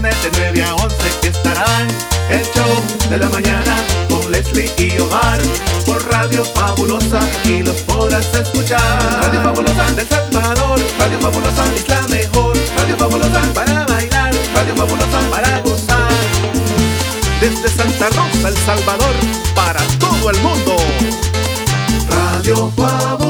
viernes de 9 a 11 estarán el show de la mañana con Leslie y Omar por Radio Fabulosa y los podrás escuchar. Radio Fabulosa de Salvador, Radio Fabulosa es la mejor, Radio Fabulosa para bailar, Radio Fabulosa para gozar. Desde Santa Rosa, El Salvador, para todo el mundo. Radio Fabulosa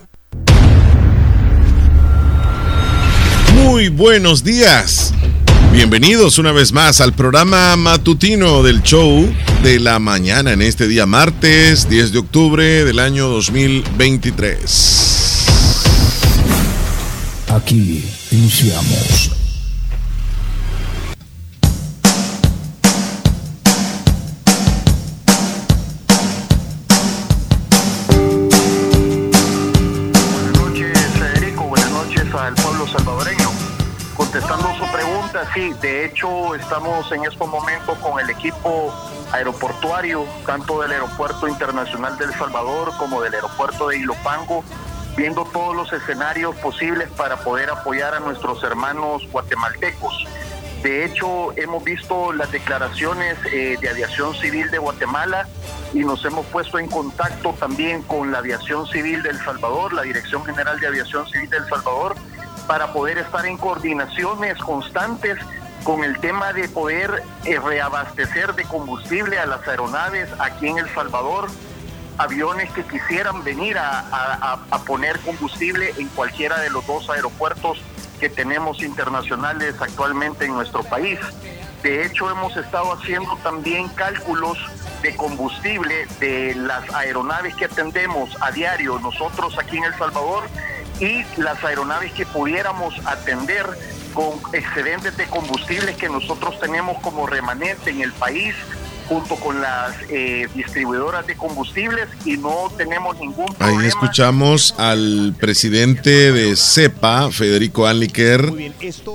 Muy buenos días. Bienvenidos una vez más al programa matutino del show de la mañana en este día martes 10 de octubre del año 2023. Aquí iniciamos. Sí, de hecho estamos en estos momentos con el equipo aeroportuario, tanto del Aeropuerto Internacional del Salvador como del Aeropuerto de Ilopango, viendo todos los escenarios posibles para poder apoyar a nuestros hermanos guatemaltecos. De hecho, hemos visto las declaraciones eh, de Aviación Civil de Guatemala y nos hemos puesto en contacto también con la Aviación Civil del Salvador, la Dirección General de Aviación Civil del Salvador, para poder estar en coordinaciones constantes con el tema de poder eh, reabastecer de combustible a las aeronaves aquí en El Salvador, aviones que quisieran venir a, a- a- poner combustible en cualquiera de los dos aeropuertos que tenemos internacionales actualmente en nuestro país. De hecho, hemos estado haciendo también cálculos de combustible de las aeronaves que atendemos a diario nosotros aquí en El Salvador y las aeronaves que pudiéramos atender con excedentes de combustibles que nosotros tenemos como remanente en el país junto con las eh, distribuidoras de combustibles y no tenemos ningún problema. Ahí escuchamos al presidente de CEPA, Federico Anliker,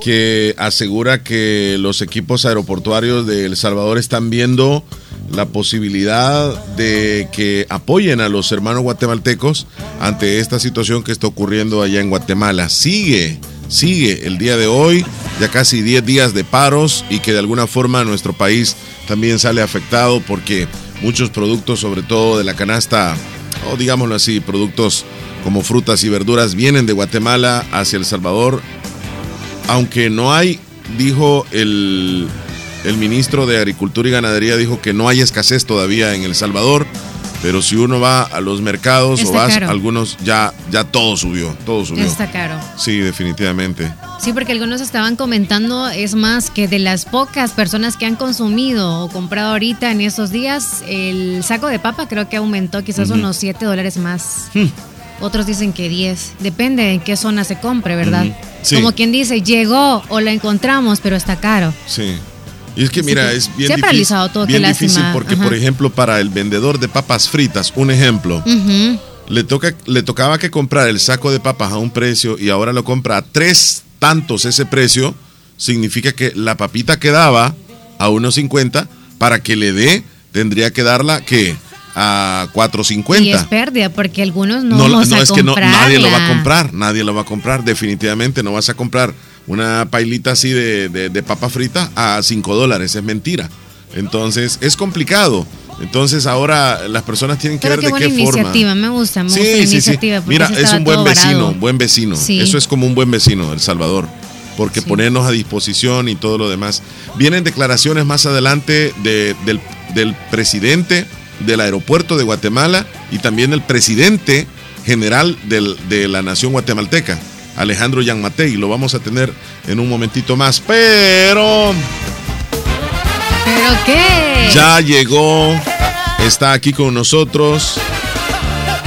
que asegura que los equipos aeroportuarios de El Salvador están viendo la posibilidad de que apoyen a los hermanos guatemaltecos ante esta situación que está ocurriendo allá en Guatemala. Sigue, sigue el día de hoy, ya casi 10 días de paros y que de alguna forma nuestro país también sale afectado porque muchos productos, sobre todo de la canasta o digámoslo así, productos como frutas y verduras vienen de Guatemala hacia El Salvador, aunque no hay, dijo el, el ministro de Agricultura y Ganadería, dijo que no hay escasez todavía en El Salvador, pero si uno va a los mercados Está o vas caro. a algunos, ya, ya todo subió, todo subió. Está caro. Sí, definitivamente. Sí, porque algunos estaban comentando, es más, que de las pocas personas que han consumido o comprado ahorita en estos días, el saco de papa creo que aumentó quizás unos 7 dólares más. Hmm. Otros dicen que 10. Depende en qué zona se compre, ¿verdad? Sí. Como quien dice, llegó o la encontramos, pero está caro. Sí. Y es que Así mira, que es bien se ha difícil. qué bien lástima. difícil porque, Ajá. por ejemplo, para el vendedor de papas fritas, un ejemplo, le, toca, le tocaba que comprar el saco de papas a un precio y ahora lo compra a tres tantos ese precio, significa que la papita que daba a 1.50 para que le dé, tendría que darla que a Y es 4.50. pérdida porque algunos no, No, vamos no, a es que no, nadie lo va a comprar, nadie lo va a comprar, definitivamente no vas a comprar una pailita así de, de, de papa frita a 5 dólares, es mentira. Entonces es complicado. Entonces ahora las personas tienen que Pero ver qué de buena qué forma. iniciativa, me gusta, me gusta la iniciativa. Mira, sí es un buen vecino, varado. buen vecino. Sí. Eso es como un buen vecino, El Salvador. Porque Sí. ponernos a disposición y todo lo demás. Vienen declaraciones más adelante de- del, del presidente del aeropuerto de Guatemala y también el presidente general del- de la nación guatemalteca, Alejandro Yanmatei. Lo vamos a tener en un momentito más. Pero ¿Pero qué? ya llegó, está aquí con nosotros.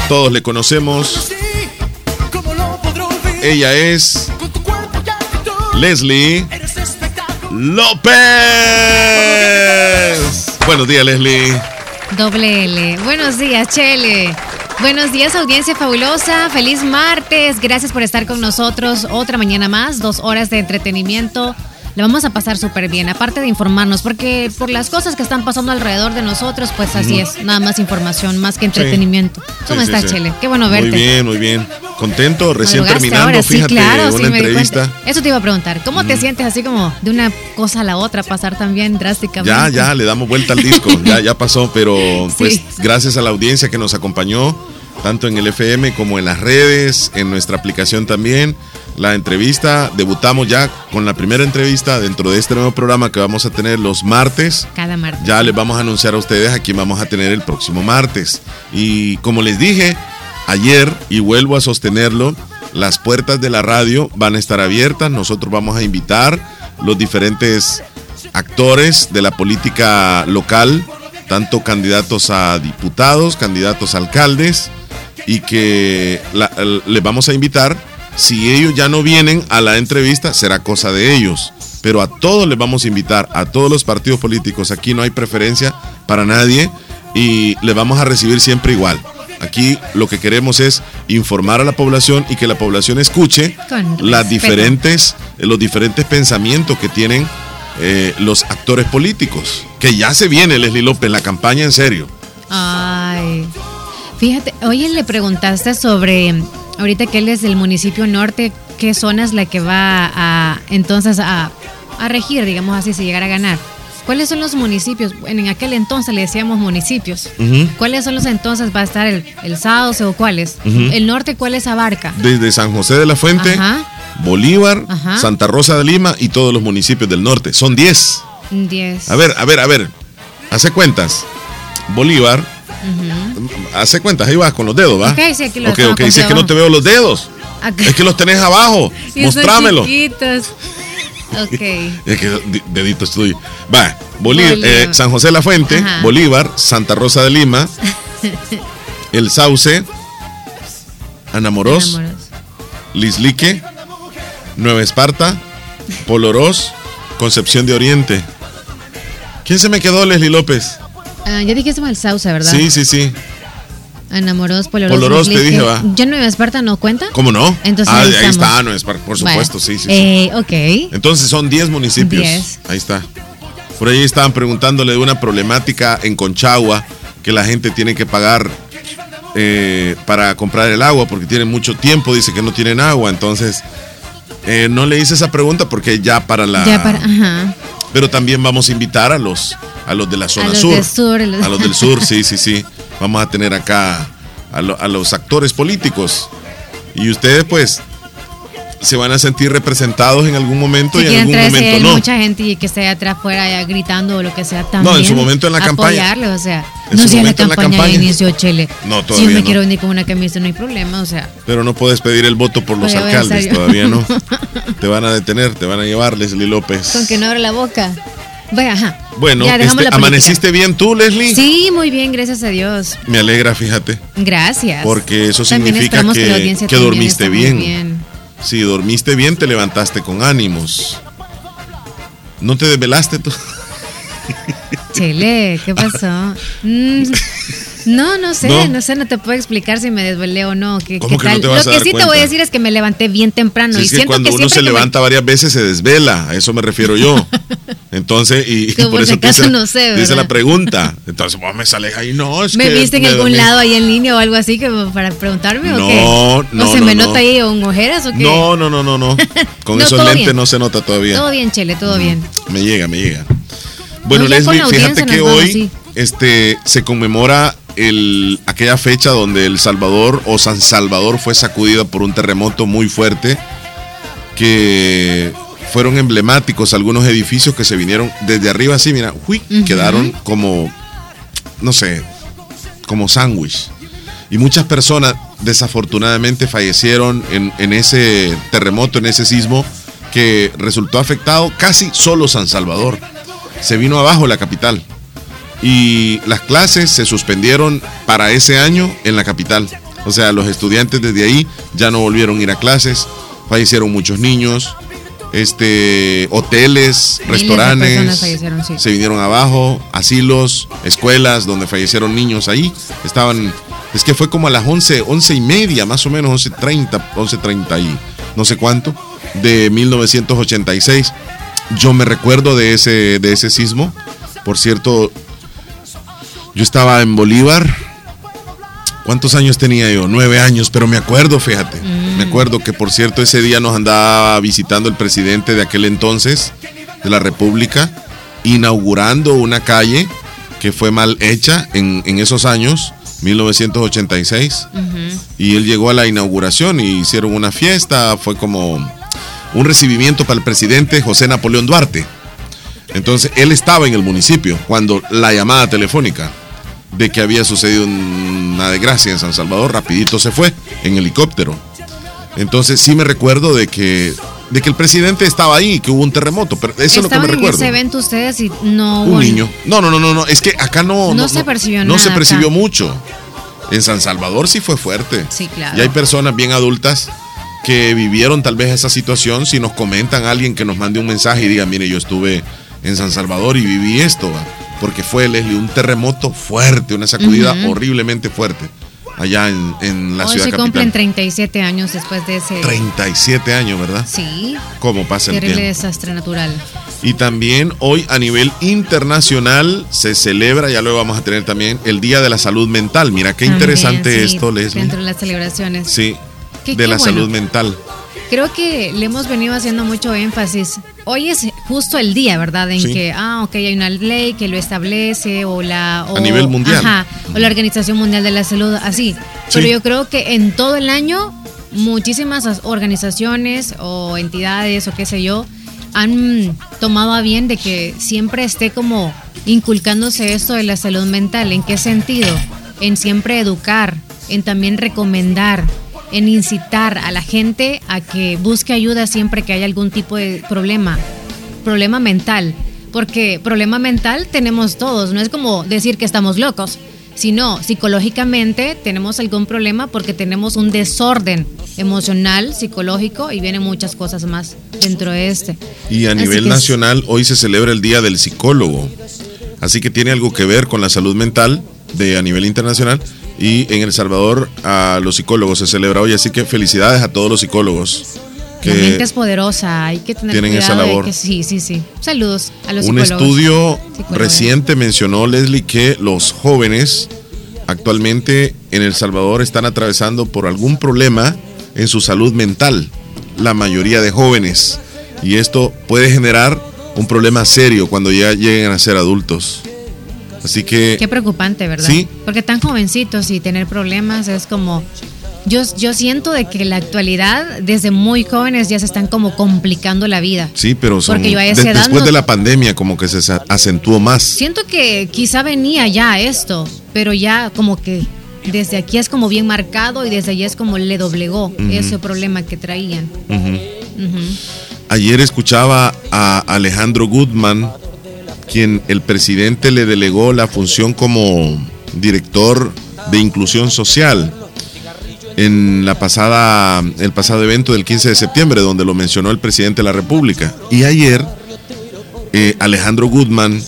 Todos le conocemos. Ella es Leslie López. Buenos días, Leslie. Doble L. Buenos días, Chele. Buenos días, audiencia fabulosa. Feliz martes. Gracias por estar con nosotros. Otra mañana más, dos horas de entretenimiento le vamos a pasar súper bien, aparte de informarnos, porque por las cosas que están pasando alrededor de nosotros, pues así es, nada más información, más que entretenimiento. ¿Cómo estás, Chele? Qué bueno verte. Muy bien, muy bien. Contento, recién terminando, fíjate, una entrevista. Eso te iba a preguntar, ¿cómo te sientes así como de una cosa a la otra, pasar también drásticamente? Ya, ya, le damos vuelta al disco, ya, ya pasó, pero pues gracias a la audiencia que nos acompañó, tanto en el FM como en las redes, en nuestra aplicación también la entrevista. Debutamos ya con la primera entrevista dentro de este nuevo programa que vamos a tener los martes. Cada martes. Ya les vamos a anunciar a ustedes a quién vamos a tener el próximo martes. Y como les dije ayer, y vuelvo a sostenerlo, las puertas de la radio van a estar abiertas. Nosotros vamos a invitar los diferentes actores de la política local, tanto candidatos a diputados, candidatos a alcaldes, y que les vamos a invitar si ellos ya no vienen a la entrevista, será cosa de ellos. Pero a todos les vamos a invitar, a todos los partidos políticos. Aquí no hay preferencia para nadie y les vamos a recibir siempre igual. Aquí lo que queremos es informar a la población y que la población escuche las diferentes, los diferentes pensamientos que tienen eh, los actores políticos. Que ya se viene, Leslie López, la campaña en serio. Ay. Fíjate, oye, le preguntaste sobre ahorita que él es del municipio norte, ¿qué zona es la que va a entonces a, regir, digamos así, si llegara a ganar? ¿Cuáles son los municipios? En aquel entonces le decíamos municipios. ¿Cuáles son los entonces? ¿Va a estar el, el Sauce o cuáles? ¿El norte cuáles abarca? Desde San José de la Fuente, Bolívar, Santa Rosa de Lima y todos los municipios del norte. Son 10. 10. A ver, a ver, a ver. Hace cuentas. Bolívar, Hace cuentas, ahí vas con los dedos, ¿va? Ok, sí, aquí los Ok, ok, si es que no te veo los dedos. Es que los tenés abajo. Mostrámelo. Ok. es que dedito estoy. Va, Bolívar, eh, San José la Fuente, Bolívar, Santa Rosa de Lima, El Sauce, Anamorós, Lislique, Nueva Esparta, Polorós, Concepción de Oriente. ¿Quién se me quedó, Leslie López? Ah, ya dijiste el Sauce, ¿verdad? Sí, sí, sí. Enamorados, Poloros. Poloros te dije, va. ¿Ya Nueva Esparta no cuenta? ¿Cómo no? Entonces ah, ahí, está, Nueva Esparta, por supuesto, sí, sí. Eh, ok. Entonces son 10 municipios. Ahí está. Por ahí estaban preguntándole de una problemática en Conchagua que la gente tiene que pagar eh, para comprar el agua porque tienen mucho tiempo, dice que no tienen agua. Entonces, eh, no le hice esa pregunta porque ya para la. Ya para. Ajá. Pero también vamos a invitar a los, a los de la zona sur. A los del sur, sí, sí, sí. Vamos a tener acá a, a los actores políticos. Y ustedes, pues, se van a sentir representados en algún momento y en algún momento no. mucha gente y que esté atrás fuera gritando o lo que sea también. No, en su momento en la campaña. o sea. no la campaña, la campaña inició Chile. No, todavía Si yo me quiero venir con una camisa no hay problema, o sea. Pero no puedes pedir el voto por los alcaldes, todavía no. te van a detener, te van a llevar Leslie López. Con que no abra la boca. Bueno, ajá. Bueno, este, ¿amaneciste bien tú, Leslie? Sí, muy bien, gracias a Dios. Me alegra, fíjate. Gracias. Porque eso significa que, que, dormiste bien. Si dormiste bien, te levantaste con ánimos. ¿No te desvelaste tú? Chile, ¿qué pasó? Mm, no, no sé, ¿No? sé, no te puedo explicar si me desvelé o no. ¿Qué, ¿Cómo qué tal? Lo que sí te voy a decir es que me levanté bien temprano. y siento cuando uno se levanta varias veces se desvela, a eso me refiero yo. Entonces, y, por eso dice, no sé, dice, la pregunta. Entonces vos me sales ahí, no, es ¿Me viste en algún lado ahí en línea o algo así que para preguntarme no, o qué? No, ¿O se me nota ahí un ojeras o qué? No, no, no, no, no. Con esos lentes no se nota todavía. Todo bien, Chele, todo bien. Me llega, me llega. Bueno, Leslie, fíjate que hoy este, se conmemora el, aquella fecha donde El Salvador o San Salvador fue sacudida por un terremoto muy fuerte que fueron emblemáticos algunos edificios que se vinieron desde arriba así, mira, quedaron como, no sé, como sándwich. Y muchas personas desafortunadamente fallecieron en, en ese terremoto, en ese sismo que resultó afectado casi solo San Salvador. Se vino abajo la capital y las clases se suspendieron para ese año en la capital. O sea, los estudiantes desde ahí ya no volvieron a ir a clases. fallecieron muchos niños, este, hoteles, restaurantes, se vinieron abajo, asilos, escuelas donde fallecieron niños ahí, estaban, es que fue como a las 11, 11 y media, más o menos 11.30, 11.30 y no sé cuánto, de 1986. Yo me recuerdo de ese, de ese sismo, por cierto, yo estaba en Bolívar, ¿Cuántos años tenía yo? Nueve años, pero me acuerdo, fíjate. Me mm. acuerdo que, por cierto, ese día nos andaba visitando el presidente de aquel entonces, de la República, inaugurando una calle que fue mal hecha en, esos años, 1986. Y él llegó a la inauguración y hicieron una fiesta, fue como un recibimiento para el presidente José Napoleón Duarte. Entonces, él estaba en el municipio cuando la llamada telefónica de que había sucedido una desgracia en San Salvador, rapidito se fue en helicóptero. Entonces sí me recuerdo de que de que el presidente estaba ahí, que hubo un terremoto, pero eso es lo que me recuerdo. en ese evento ustedes y no un niño. No, no, no, no, no, es que acá no no, se percibió No se percibió mucho. En San Salvador sí fue fuerte. Sí, claro. Y hay personas bien adultas que vivieron tal vez esa situación, si nos comentan alguien que nos mande un mensaje y diga, mire, yo estuve en San Salvador y viví esto porque fue, Leslie, un terremoto fuerte, una sacudida horriblemente fuerte allá en, en la Hoy ciudad se cumplen 37 años después de ese... 37 años, ¿verdad? Sí. ¿Cómo pasa el tiempo? desastre natural. Y también hoy a nivel internacional se celebra, ya luego vamos a tener también el Día de la Salud Mental. Mira qué interesante esto, Leslie. Dentro de las celebraciones. Sí, de la salud mental. Creo que le hemos venido haciendo mucho énfasis. Hoy es justo el día, ¿verdad? En que, ah, ok, hay una ley que lo establece o la... a nivel mundial. Ajá, o la Organización Mundial de la Salud, así. Pero yo creo que en todo el año muchísimas organizaciones o entidades o qué sé yo han tomado a bien de que siempre esté como inculcándose esto de la salud mental. ¿En qué sentido? En siempre educar, en también recomendar, en incitar a la gente a que busque ayuda siempre que haya algún tipo de problema, problema mental, porque problema mental tenemos todos, no es como decir que estamos locos, sino psicológicamente tenemos algún problema porque tenemos un desorden emocional, psicológico y vienen muchas cosas más dentro de este. Y a nivel nacional hoy se celebra el Día del Psicólogo, así que tiene algo que ver con la salud mental de a nivel internacional y en El Salvador a los psicólogos se celebra hoy, así que felicidades a todos los psicólogos. Que la mente es poderosa, hay que tener tienen esa labor. sí, sí, sí. Saludos a los Un estudio reciente mencionó, Leslie, que los jóvenes actualmente en El Salvador están atravesando por algún problema en su salud mental, la mayoría de jóvenes. Y esto puede generar un problema serio cuando ya lleguen a ser adultos. Así que... Qué preocupante, ¿verdad? Sí. Porque tan jovencitos y tener problemas es como... Yo, yo siento de que en la actualidad, desde muy jóvenes, ya se están como complicando la vida. Sí, pero son, después de la pandemia como que se acentuó más. Siento que quizá venía ya esto, pero ya como que desde aquí es como bien marcado y desde allá es como le doblegó ese problema que traían. Ayer escuchaba a Alejandro Goodman quien el presidente le delegó la función como director de inclusión social en la pasada, el pasado evento del 15 de septiembre, donde lo mencionó el presidente de la República. Y ayer, eh, Alejandro Goodman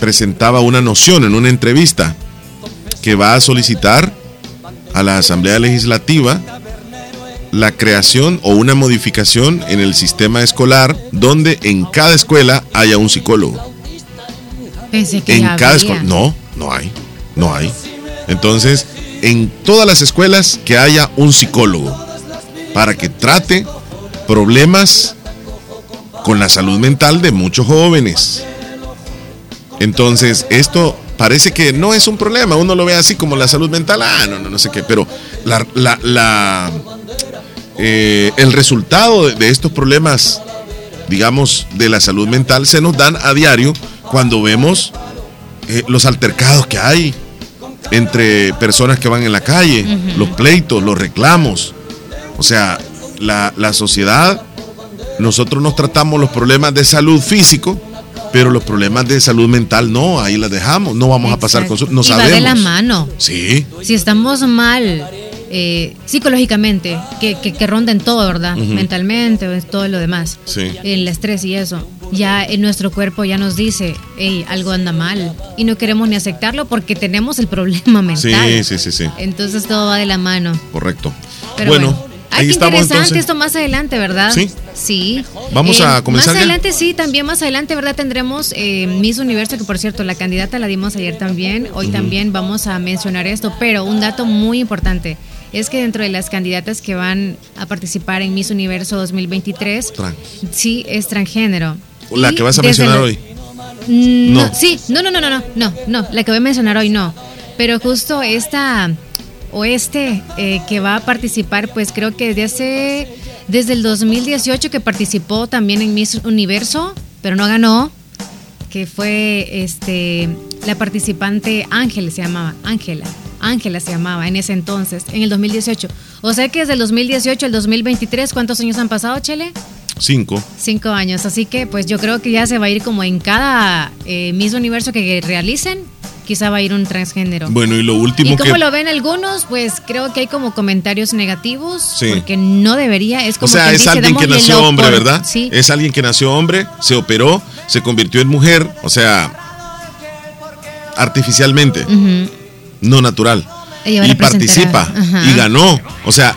presentaba una noción en una entrevista que va a solicitar a la Asamblea Legislativa la creación o una modificación en el sistema escolar donde en cada escuela haya un psicólogo en cada escuela. No, no hay. No hay. Entonces, en todas las escuelas que haya un psicólogo para que trate problemas con la salud mental de muchos jóvenes. Entonces, esto parece que no es un problema. Uno lo ve así como la salud mental, ah, no, no, no sé qué, pero la, la, eh, el resultado de estos problemas, digamos, de la salud mental se nos dan a diario cuando vemos eh, los altercados que hay entre personas que van en la calle, los pleitos, los reclamos. O sea, la, sociedad, nosotros nos tratamos los problemas de salud físico, pero los problemas de salud mental no, ahí las dejamos, no vamos a pasar con su, no y sabemos. de la mano. Sí. Si estamos mal eh, psicológicamente, que, que, ronden todo, ¿verdad? Mentalmente, todo lo demás. Sí. El estrés y eso. Ya en nuestro cuerpo ya nos dice, hey, algo anda mal. Y no queremos ni aceptarlo porque tenemos el problema mental. Sí, sí, sí, sí. Entonces todo va de la mano. Correcto. Pero bueno. Ay, qué interesante esto más adelante, ¿verdad? Sí. Sí. Vamos a eh, comenzar. Más adelante, sí, también más adelante, ¿verdad? Tendremos eh, Miss Universo, que por cierto, la candidata la dimos ayer también. Hoy también vamos a mencionar esto, pero un dato muy importante es que dentro de las candidatas que van a participar en Miss Universo 2023, sí, es transgénero. La que vas a mencionar hoy. Mm, no. Sí, no, no, no, no, no, no, la que voy a mencionar hoy no. Pero justo esta o este eh, que va a participar, pues creo que desde hace, desde el 2018 que participó también en Miss Universo, pero no ganó, que fue este la participante Ángel se llamaba, Ángela. Ángela se llamaba en ese entonces, en el 2018. O sea que desde el 2018 al 2023, ¿cuántos años han pasado, Chele? Cinco. Cinco años. Así que pues yo creo que ya se va a ir como en cada eh, Miss Universo que realicen, quizá va a ir un transgénero. Bueno, y lo último ¿Y cómo lo ven algunos? Pues creo que hay como comentarios negativos, sí. porque no debería, es como O sea, es alguien que nació hombre, ¿verdad? Sí. Es alguien que nació hombre, se operó, se convirtió en mujer, o sea, artificialmente no natural. y participa y ganó. O sea,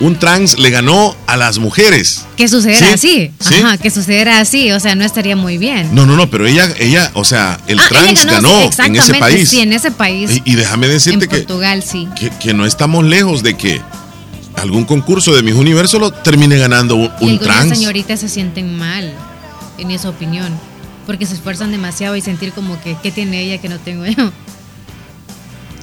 un trans le ganó a las mujeres. Que sucediera así. Ajá, que sucediera así. O sea, no estaría muy bien. No, no, no, pero ella, ella, o sea, el ah, trans ganó, en ese país. Sí, en ese país. Y, déjame decirte que, Portugal, sí. que, no estamos lejos de que algún concurso de mis universo lo termine ganando un, y trans. Las señoritas se sienten mal, en esa opinión. Porque se esfuerzan demasiado y sentir como que, ¿qué tiene ella que no tengo yo?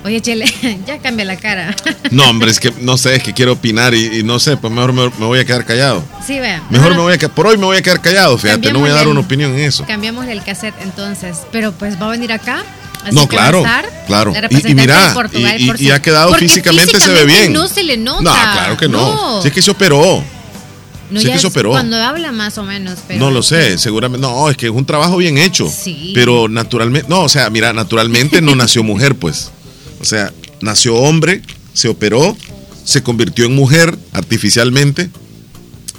Oye, Chele, ya cambia la cara. No, hombre, es que no sé, es que quiero opinar y, no sé, pues mejor me, voy a quedar callado. Sí, vea. Mejor me voy a por hoy me voy a quedar callado, fíjate, no voy a dar una opinión en eso. Cambiamos el cassette entonces, pero pues va a venir acá. no, claro, claro. Y, mira, y, ha quedado físicamente, se ve bien. No se le nota. No, claro que no. Si es que se operó. No, sí que se operó. Cuando habla más o menos. Pero no lo sé, seguramente. No, es que es un trabajo bien hecho. Sí. Pero naturalmente, no, o sea, mira, naturalmente no nació mujer, pues. O sea, nació hombre, se operó, se convirtió en mujer artificialmente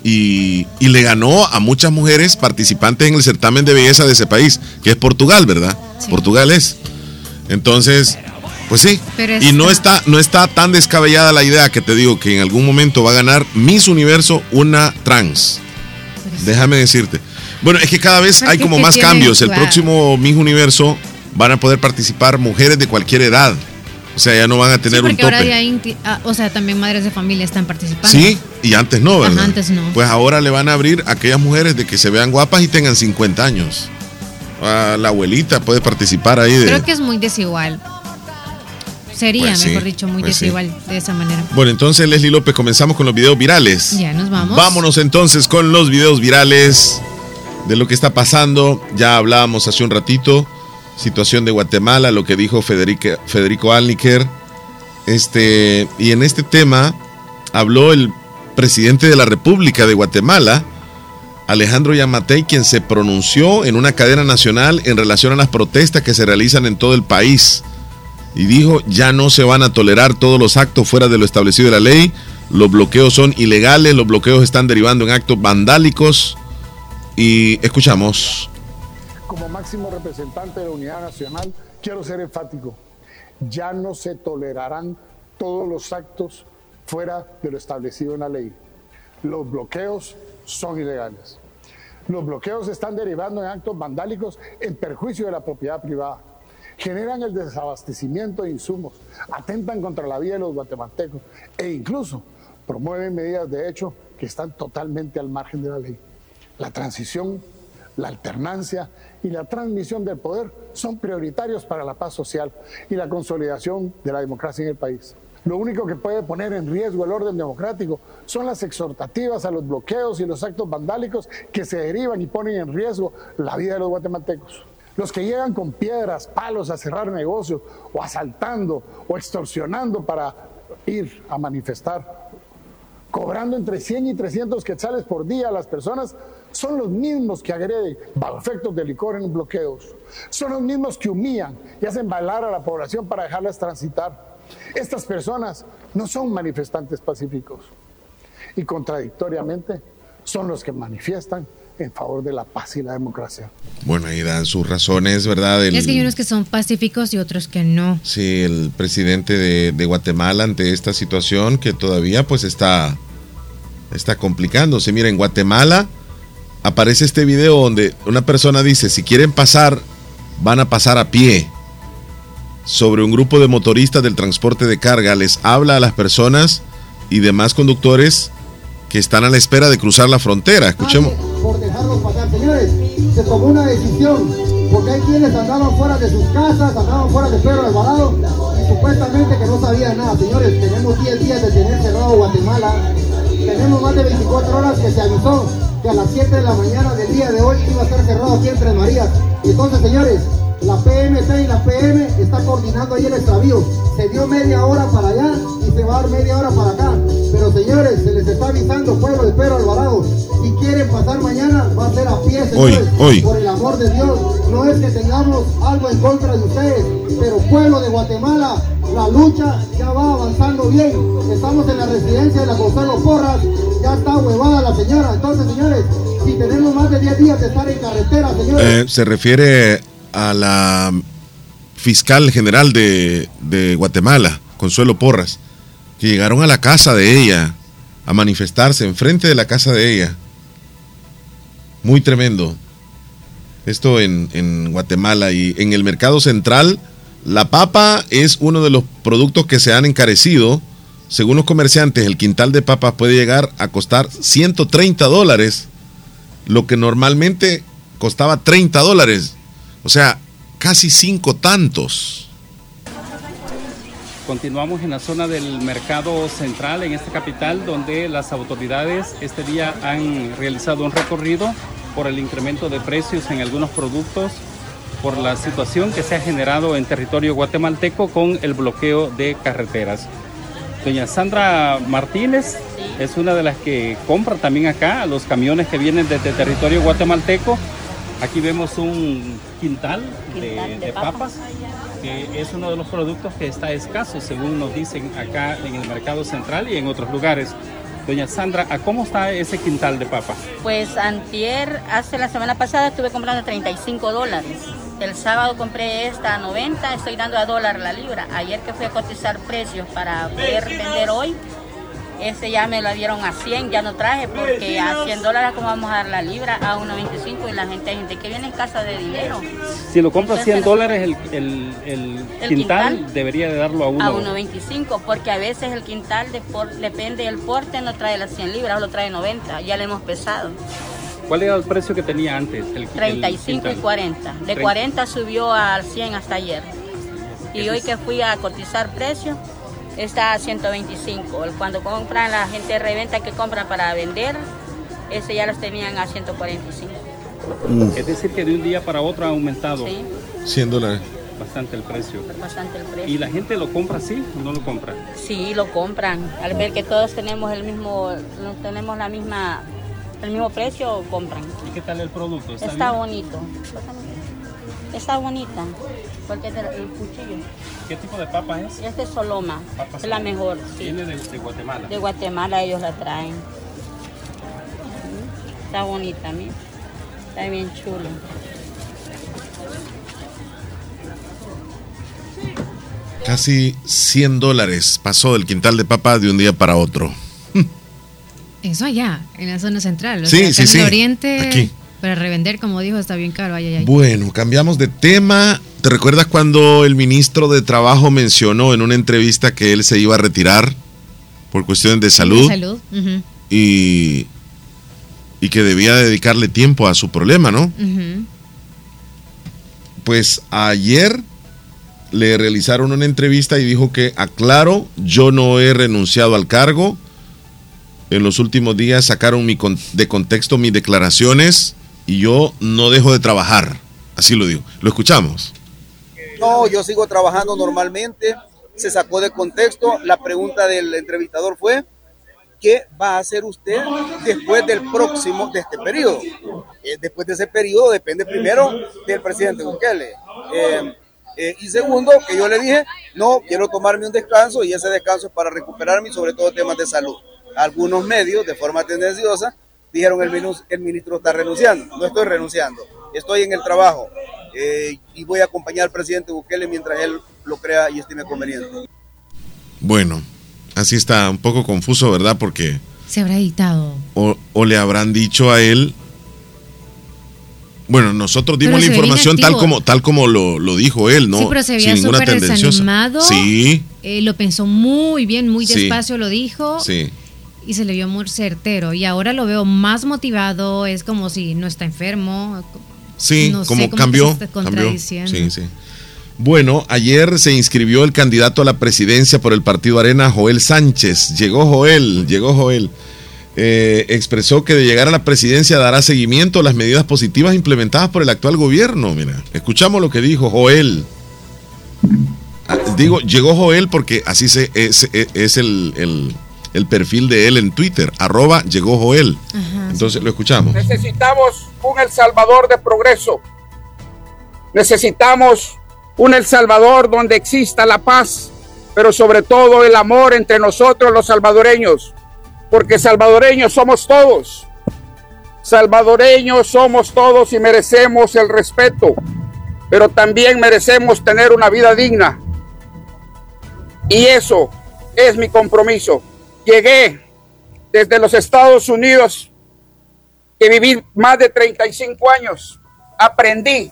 y, le ganó a muchas mujeres participantes en el certamen de belleza de ese país, que es Portugal, ¿verdad? Portugal es. Entonces, pues sí. y no está, no está tan descabellada la idea que te digo que en algún momento va a ganar Miss Universo una trans. Déjame decirte. Bueno, es que cada vez hay como más cambios. El próximo Miss Universo van a poder participar mujeres de cualquier edad. O sea, ya no van a tener un tope. Ah, o sea, también madres de familia están participando. Sí, y antes no, ¿verdad? antes no. Pues ahora le van a abrir a aquellas mujeres de que se vean guapas y tengan 50 años. la abuelita puede participar ahí. De... Creo que es muy desigual. Sería, pues mejor dicho, muy pues desigual de esa manera. Bueno, entonces Leslie López, comenzamos con los videos virales. Ya nos vamos. Vámonos entonces con los videos virales de lo que está pasando. Ya hablábamos hace un ratito situación de Guatemala, lo que dijo Federico, Alniker. Este, y en este tema habló el presidente de la República de Guatemala, Alejandro Yamatei, quien se pronunció en una cadena nacional en relación a las protestas que se realizan en todo el país. Y dijo, ya no se van a tolerar todos los actos fuera de lo establecido de la ley, los bloqueos son ilegales, los bloqueos están derivando en actos vandálicos. Y escuchamos como máximo representante de la unidad nacional, quiero ser enfático. Ya no se tolerarán todos los actos fuera de lo establecido en la ley. Los bloqueos son ilegales. Los bloqueos están derivando en actos vandálicos en perjuicio de la propiedad privada. Generan el desabastecimiento de insumos, atentan contra la vida de los guatemaltecos e incluso promueven medidas de hecho que están totalmente al margen de la ley. La transición la alternancia y la transmisión del poder son prioritarios para la paz social y la consolidación de la democracia en el país. Lo único que puede poner en riesgo el orden democrático son las exhortativas a los bloqueos y los actos vandálicos que se derivan y ponen en riesgo la vida de los guatemaltecos. Los que llegan con piedras, palos a cerrar negocios o asaltando o extorsionando para ir a manifestar, cobrando entre 100 y 300 quetzales por día a las personas, son los mismos que agreden bajo efectos de licor en bloqueos. Son los mismos que humillan y hacen bailar a la población para dejarlas transitar. Estas personas no son manifestantes pacíficos y contradictoriamente son los que manifiestan en favor de la paz y la democracia. Bueno, ahí dan sus razones, ¿verdad? es que hay unos que son pacíficos y otros que no. Sí, el presidente de, de, Guatemala ante esta situación que todavía pues está, está complicándose. Mira, en Guatemala aparece este video donde una persona dice, si quieren pasar, van a pasar a pie. Sobre un grupo de motoristas del transporte de carga les habla a las personas y demás conductores que están a la espera de cruzar la frontera. Escuchemos. Por dejarlos pasar, señores, se tomó una decisión, porque hay quienes andaban fuera de sus casas, andaban fuera de Pedro Alvarado, y supuestamente que no sabían nada. Señores, tenemos 10 días de tener cerrado Guatemala, tenemos más de 24 horas que se avisó que a las 7 de la mañana del día de hoy iba a estar cerrado aquí en. Entonces, señores, la PMT y la PM está coordinando ahí el extravío. Se dio media hora para allá y se va a dar media hora para acá. Pero señores, se les está avisando, pueblo de Pedro Alvarado, si quieren pasar mañana, va a ser a pie, señores. Hoy, hoy. Por el amor de Dios, no es que tengamos algo en contra de ustedes, pero pueblo de Guatemala, la lucha ya va avanzando bien. Estamos en la residencia de la Gonzalo Porras, ya está huevada la señora. Entonces, señores, si tenemos más de 10 días de estar en carretera, señores. Eh, se refiere a la fiscal general de, Guatemala, Consuelo Porras, que llegaron a la casa de ella a manifestarse enfrente de la casa de ella. Muy tremendo. Esto en, en Guatemala y en el mercado central, la papa es uno de los productos que se han encarecido. Según los comerciantes, el quintal de papas puede llegar a costar 130 dólares, lo que normalmente costaba 30 dólares. O sea, casi cinco tantos. Continuamos en la zona del mercado central en esta capital donde las autoridades este día han realizado un recorrido por el incremento de precios en algunos productos, por la situación que se ha generado en territorio guatemalteco con el bloqueo de carreteras. Doña Sandra Martínez es una de las que compra también acá los camiones que vienen desde territorio guatemalteco Aquí vemos un quintal, de, de, papas, que es uno de los productos que está escaso, según nos dicen acá en el mercado central y en otros lugares. Doña Sandra, ¿a cómo está ese quintal de papas? Pues antier, hace la semana pasada estuve comprando 35 dólares. El sábado compré esta a 90, estoy dando a dólar la libra. Ayer que fui a cotizar precios para poder vender hoy, ese ya me lo dieron a 100, ya no traje porque a 100 dólares como vamos a dar la libra a 1.25 y la gente, gente que viene en casa de dinero. Si lo compra a 100 dólares el, el, el, el quintal, debería de darlo a 1. A 1.25 porque a veces el quintal de por, depende del porte no trae las 100 libras, lo trae 90, ya le hemos pesado. ¿Cuál era el precio que tenía antes? El, 35 y 40. De 40 subió al 100 hasta ayer. Y hoy que fui a cotizar precios, está a 125. Cuando compran la gente de reventa que compran para vender, ese ya los tenían a 145. Mm. Es decir, que de un día para otro ha aumentado. Sí. 100 dólares. Bastante el precio. Bastante el precio. ¿Y la gente lo compra así o no lo compra? Sí, lo compran. Al ver que todos tenemos el mismo, tenemos la misma, el mismo precio, compran. ¿Y qué tal el producto? Está, está bonito. Está bonita, porque es el, el cuchillo. ¿Qué tipo de papa es? Este es Soloma, Papa es la Soloma. mejor. Sí. Viene de, de Guatemala. De Guatemala ellos la traen. Está bonita, mira. Está bien chulo. Casi 100 dólares pasó del quintal de papa de un día para otro. Eso allá, en la zona central. O Sí, sea, sí, en sí. el oriente, Aquí. Para revender, como dijo, está bien caro. Ay, ay, ay. Bueno, cambiamos de tema. ¿Te recuerdas cuando el ministro de Trabajo mencionó en una entrevista que él se iba a retirar por cuestiones de salud, Salud. y, y que debía dedicarle tiempo a su problema, ¿no? Pues ayer le realizaron una entrevista y dijo que, aclaro, yo no he renunciado al cargo. En los últimos días sacaron mi con- de contexto mis declaraciones y yo no dejo de trabajar. Así lo digo. Lo escuchamos. No, yo sigo trabajando normalmente. Se sacó de contexto. La pregunta del entrevistador fue, ¿qué va a hacer usted después del próximo, de este periodo? Eh, después de ese periodo depende primero del presidente Bukele. Eh, Eh, y segundo, que yo le dije, no, quiero tomarme un descanso y ese descanso es para recuperarme sobre todo temas de salud. Algunos medios, de forma tendenciosa, dijeron el, ministro, el ministro está renunciando. No estoy renunciando, estoy en el trabajo eh, y voy a acompañar al presidente Bukele mientras él lo crea y estime conveniente. Bueno, así está un poco confuso, ¿verdad? Porque... Se habrá editado. O, o le habrán dicho a él bueno, nosotros dimos la información tal como tal como lo, lo, dijo él, ¿no? Sí, pero se veía súper desanimado. Sí. Eh, lo pensó muy bien, muy despacio lo dijo. Sí. Y se le vio muy certero. Y ahora lo veo más motivado, es como si no está enfermo. Sí, como cambió. cambió. Sí, sí. Bueno, ayer se inscribió el candidato a la presidencia por el Partido Arena, Joel Sánchez. Llegó Joel, llegó Joel. Eh, expresó que de llegar a la presidencia dará seguimiento a las medidas positivas implementadas por el actual gobierno. Mira, escuchamos lo que dijo Joel. Ah, digo, llegó Joel porque así se, es, el, perfil de él en Twitter, arroba llegó Joel. Entonces lo escuchamos. Necesitamos un El Salvador de progreso. Necesitamos un El Salvador donde exista la paz, pero sobre todo el amor entre nosotros los salvadoreños porque salvadoreños somos todos. Salvadoreños somos todos y merecemos el respeto, pero también merecemos tener una vida digna. Y eso es mi compromiso. Llegué desde los Estados Unidos, que viví más de 35 años, aprendí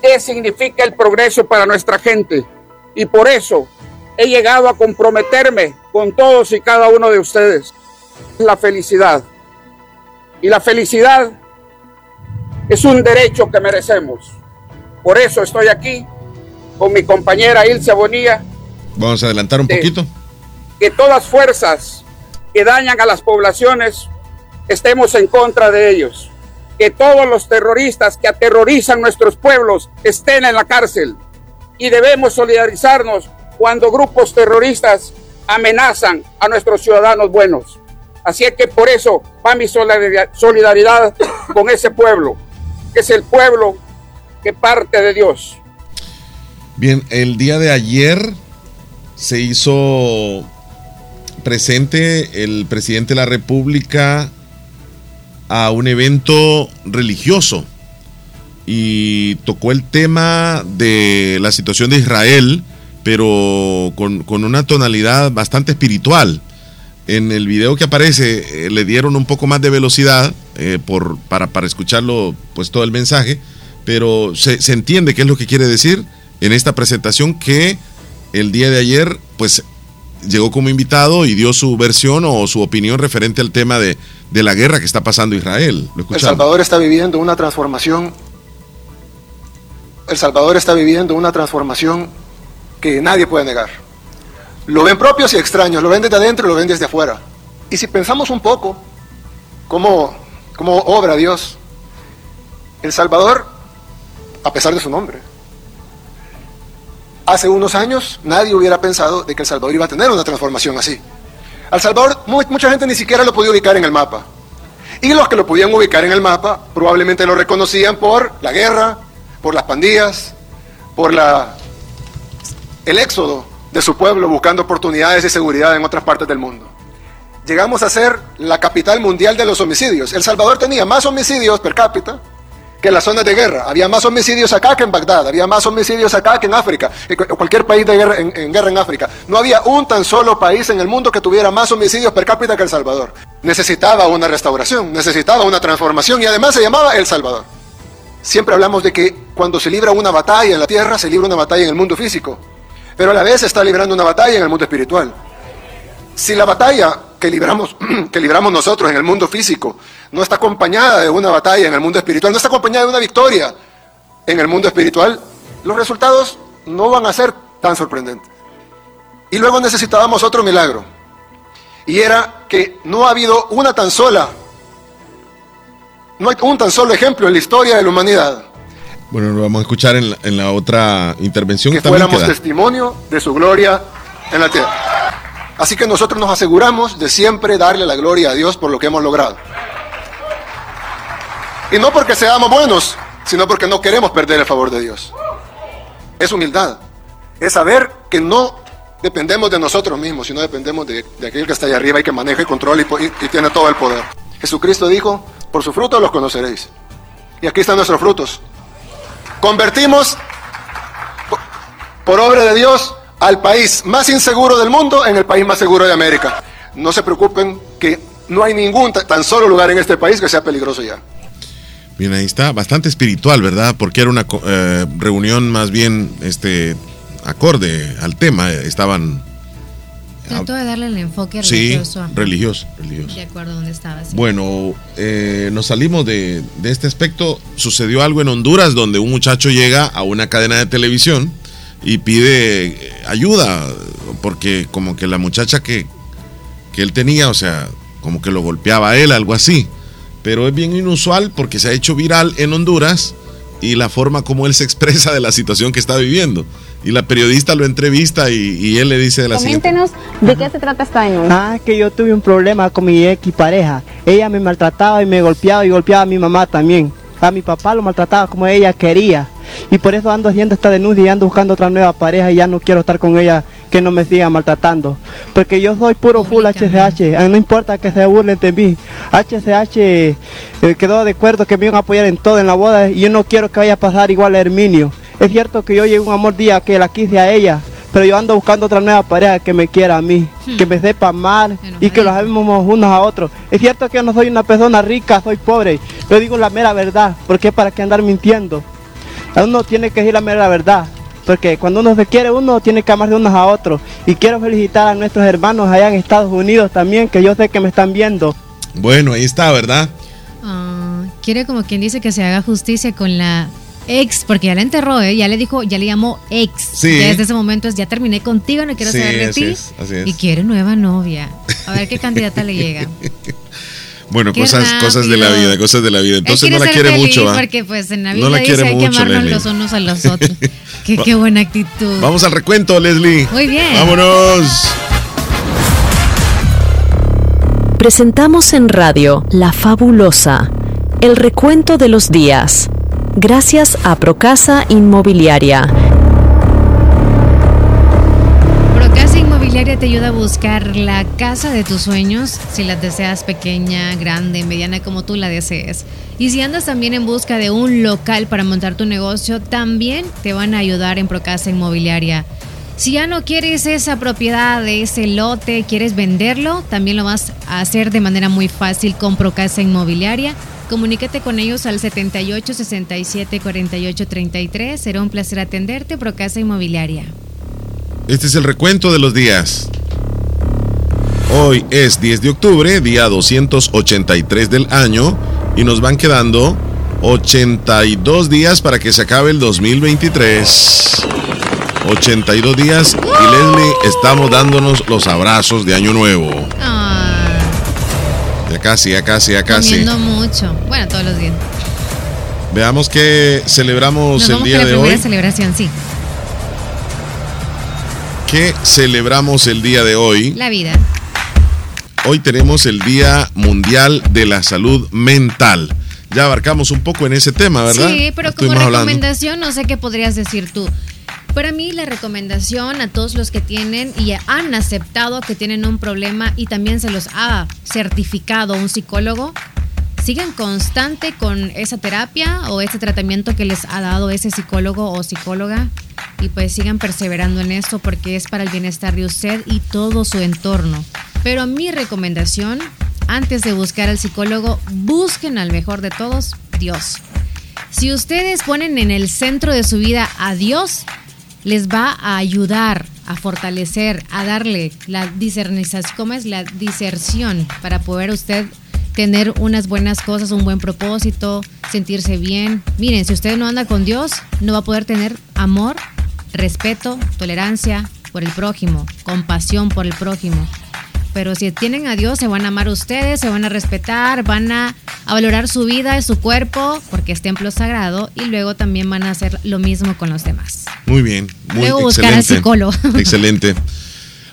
qué significa el progreso para nuestra gente. Y por eso he llegado a comprometerme con todos y cada uno de ustedes. La felicidad. Y la felicidad es un derecho que merecemos. Por eso estoy aquí con mi compañera Ilse Bonilla. Vamos a adelantar un poquito. Que todas fuerzas que dañan a las poblaciones estemos en contra de ellos. Que todos los terroristas que aterrorizan nuestros pueblos estén en la cárcel. Y debemos solidarizarnos cuando grupos terroristas amenazan a nuestros ciudadanos buenos. Así es que por eso va mi solidaridad con ese pueblo, que es el pueblo que parte de Dios. Bien, el día de ayer se hizo presente el presidente de la República a un evento religioso y tocó el tema de la situación de Israel pero con, una tonalidad bastante espiritual. En el video que aparece eh, le dieron un poco más de velocidad eh, por, para, para, escucharlo, pues todo el mensaje, pero se, se, entiende qué es lo que quiere decir en esta presentación que el día de ayer, pues llegó como invitado y dio su versión o su opinión referente al tema de, de la guerra que está pasando Israel. el Salvador está viviendo una transformación. El Salvador está viviendo una transformación que nadie puede negar. Lo ven propios y extraños, lo ven desde adentro y lo ven desde afuera. Y si pensamos un poco cómo, cómo obra Dios, El Salvador, a pesar de su nombre, hace unos años nadie hubiera pensado de que El Salvador iba a tener una transformación así. Al Salvador mucha gente ni siquiera lo podía ubicar en el mapa. Y los que lo podían ubicar en el mapa probablemente lo reconocían por la guerra, por las pandillas, por la el éxodo de su pueblo buscando oportunidades de seguridad en otras partes del mundo. Llegamos a ser la capital mundial de los homicidios. El Salvador tenía más homicidios per cápita que las zonas de guerra. Había más homicidios acá que en Bagdad, había más homicidios acá que en África, en cualquier país de guerra, en, guerra en África. No había un tan solo país en el mundo que tuviera más homicidios per cápita que El Salvador. Necesitaba una restauración, necesitaba una transformación y además se llamaba El Salvador. Siempre hablamos de que cuando se libra una batalla en la tierra, se libra una batalla en el mundo físico pero a la vez está librando una batalla en el mundo espiritual. Si la batalla que libramos, que libramos nosotros en el mundo físico no está acompañada de una batalla en el mundo espiritual, no está acompañada de una victoria en el mundo espiritual, los resultados no van a ser tan sorprendentes. Y luego necesitábamos otro milagro. Y era que no ha habido una tan sola, no hay un tan solo ejemplo en la historia de la humanidad bueno, lo vamos a escuchar en la, otra intervención. Que fuéramos testimonio de su gloria en la tierra. Así que nosotros nos aseguramos de siempre darle la gloria a Dios por lo que hemos logrado. Y no porque seamos buenos, sino porque no queremos perder el favor de Dios. es humildad. Es saber que no dependemos de nosotros mismos, sino dependemos de, aquel que está allá arriba y que maneja y controla y, y- tiene todo el poder. Jesucristo dijo, por su fruto los conoceréis. Y aquí están nuestros frutos. Convertimos, po- por obra de Dios, al país más inseguro del mundo en el país más seguro de América. No se preocupen que no hay ningún ta- tan solo lugar en este país que sea peligroso ya. Bien, ahí está, bastante espiritual, ¿verdad? Porque era una eh, reunión más bien este acorde al tema. eh, Estaban, Trato de darle el enfoque sí, religioso. a- religiosos, religiosos. De acuerdo a dónde estaba. sí. Bueno, eh, nos salimos de, de este aspecto. Sucedió algo en Honduras donde un muchacho llega a una cadena de televisión y pide eh, ayuda porque como que la muchacha que, que él tenía, o sea, como que lo golpeaba a él, algo así. Pero es bien inusual porque se ha hecho viral en Honduras y la forma como él se expresa de la situación que está viviendo. Y la periodista lo entrevista y, y él le dice de la siguiente Coméntenos de qué se trata esta denuncia. Ah, que yo tuve un problema con mi ex pareja. Ella me maltrataba y me golpeaba y golpeaba a mi mamá también. A mi papá lo maltrataba como ella quería. Y por eso ando haciendo esta denuncia y ando buscando otra nueva pareja y ya no quiero estar con ella que no me siga maltratando. Porque yo soy puro full HCH. ah, No importa que se burlen de mí. HCH eh, quedó de acuerdo que me iban a apoyar en todo en la boda y yo no quiero que vaya a pasar igual a Herminio. Es cierto que yo llegué un amor día que la quise a ella, pero yo ando buscando otra nueva pareja que me quiera a mí, que me sepa amar y que los amemos unos a otros. Es cierto que yo no soy una persona rica, soy pobre. Yo digo la mera verdad, porque para qué andar mintiendo. Uno tiene que decir la mera verdad. Porque cuando uno se quiere, uno tiene que amarse unos a otros. Y quiero felicitar a nuestros hermanos allá en Estados Unidos también, que yo sé que me están viendo. Bueno, ahí está, ¿verdad? Ah, quiere como quien dice que se haga justicia con la ex, porque ya la enterró, ¿eh? ya le dijo, ya le llamó ex. Sí. Desde ese momento es, ya terminé contigo, no quiero Sí, saber de así ti. es, así es. Y quiere nueva novia. A ver qué candidata le llega. Bueno, Qué cosas, cosas de la rápido. vida, cosas de la vida. Entonces no la quiere mucho, ¿va? Porque pues en la No vida la dice quiere hay que mucho, amarnos Leslie. los unos a los otros. Qué, buena actitud. Vamos al recuento, Leslie. Muy bien. Vámonos. Presentamos en radio La Fabulosa, el recuento de los días. Gracias a Procasa Inmobiliaria. Inmobiliaria te ayuda a buscar la casa de tus sueños, si la deseas pequeña, grande, mediana, como tú la desees. Y si andas también en busca de un local para montar tu negocio, también te van a ayudar en Procasa Inmobiliaria. Si ya no quieres esa propiedad ese lote, quieres venderlo, también lo vas a hacer de manera muy fácil con Procasa Inmobiliaria. Comunícate con ellos al 78 67 48 33. Será un placer atenderte, Procasa Inmobiliaria. Este es el recuento de los días. Hoy es 10 de octubre, día 283 del año, y nos van quedando 82 días para que se acabe el 2023. 82 días y Leslie estamos dándonos los abrazos de Año Nuevo. Ah, Ya casi, ya casi, ya casi. mucho. Bueno, todos los días. Veamos que celebramos Nos el vamos día la de primera hoy. celebración, sí. ¿Qué celebramos el día de hoy? La vida. Hoy tenemos el Día Mundial de la Salud Mental. Ya abarcamos un poco en ese tema, ¿verdad? Sí, pero como hablando. recomendación, no sé qué podrías decir tú. Para mí la recomendación a todos los que tienen y han aceptado que tienen un problema y también se los ha certificado un psicólogo, sigan constante con esa terapia o ese tratamiento que les ha dado ese psicólogo o psicóloga y pues sigan perseverando en esto porque es para el bienestar de usted y todo su entorno. Pero mi recomendación, antes de buscar al psicólogo, busquen al mejor de todos, Dios. Si ustedes ponen en el centro de su vida a Dios, les va a ayudar a fortalecer, a darle la discernización, ¿cómo es? La diserción para poder usted tener unas buenas cosas, un buen propósito, sentirse bien. Miren, si usted no anda con Dios, no va a poder tener amor, respeto, tolerancia por el prójimo, compasión por el prójimo. Pero si tienen a Dios, se van a amar ustedes, se van a respetar, van a, a valorar su vida y su cuerpo, porque es templo sagrado, y luego también van a hacer lo mismo con los demás. Muy bien, muy Luego buscar al psicólogo. Excelente.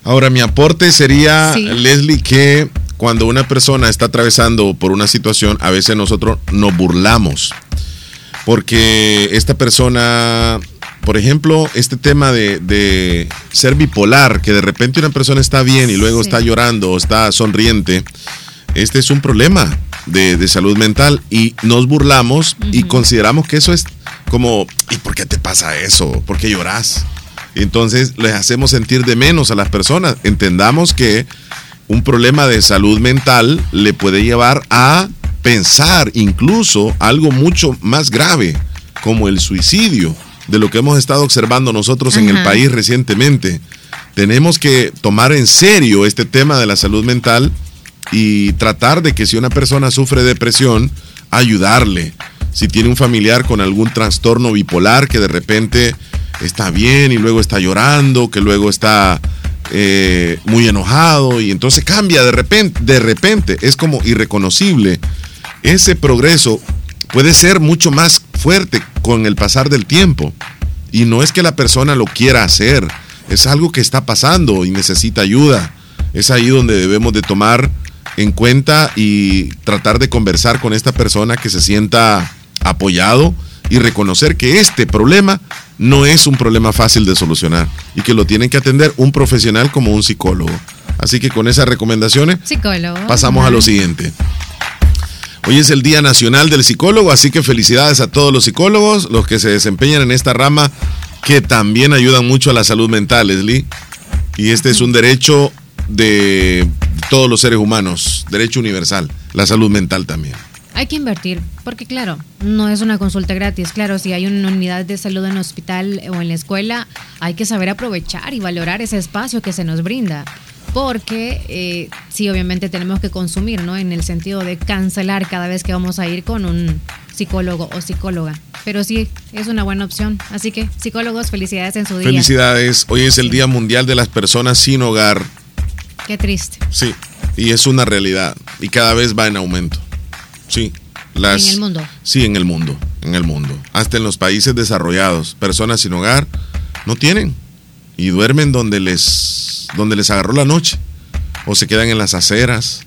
Ahora, mi aporte sería, Sí. Leslie, que cuando una persona está atravesando por una situación, a veces nosotros nos burlamos. Porque esta persona por ejemplo, este tema de, de ser bipolar, que de repente una persona está bien y luego está llorando o está sonriente, este es un problema de, de salud mental y nos burlamos y consideramos que eso es como, ¿y por qué te pasa eso? ¿Por qué lloras? Entonces les hacemos sentir de menos a las personas. Entendamos que un problema de salud mental le puede llevar a pensar incluso algo mucho más grave, como el suicidio, de lo que hemos estado observando nosotros en el país recientemente. Tenemos que tomar en serio este tema de la salud mental y tratar de que si una persona sufre depresión, ayudarle. Si tiene un familiar con algún trastorno bipolar que de repente está bien y luego está llorando, que luego está eh, muy enojado y entonces cambia de repente, de repente, es como irreconocible. Ese progreso puede ser mucho más fuerte con el pasar del tiempo. Y no es que la persona lo quiera hacer, es algo que está pasando y necesita ayuda. Es ahí donde debemos de tomar en cuenta y tratar de conversar con esta persona que se sienta apoyado y reconocer que este problema no es un problema fácil de solucionar y que lo tienen que atender un profesional como un psicólogo. Así que con esas recomendaciones Psicólogo. pasamos a lo siguiente. Hoy es el Día Nacional del Psicólogo, así que felicidades a todos los psicólogos, los que se desempeñan en esta rama, que también ayudan mucho a la salud mental, Leslie. Y este es un derecho de todos los seres humanos, derecho universal, la salud mental también. Hay que invertir, porque claro, no es una consulta gratis. Claro, si hay una unidad de salud en el hospital o en la escuela, hay que saber aprovechar y valorar ese espacio que se nos brinda. Porque eh, sí, obviamente tenemos que consumir, ¿no? En el sentido de cancelar cada vez que vamos a ir con un psicólogo o psicóloga. Pero sí, es una buena opción. Así que, psicólogos, felicidades en su día. Felicidades, hoy es el Día Mundial de las Personas sin Hogar. Qué triste. Sí, y es una realidad y cada vez va en aumento. Sí, las En el mundo. Sí, en el mundo, en el mundo. Hasta en los países desarrollados, personas sin hogar no tienen y duermen donde les donde les agarró la noche o se quedan en las aceras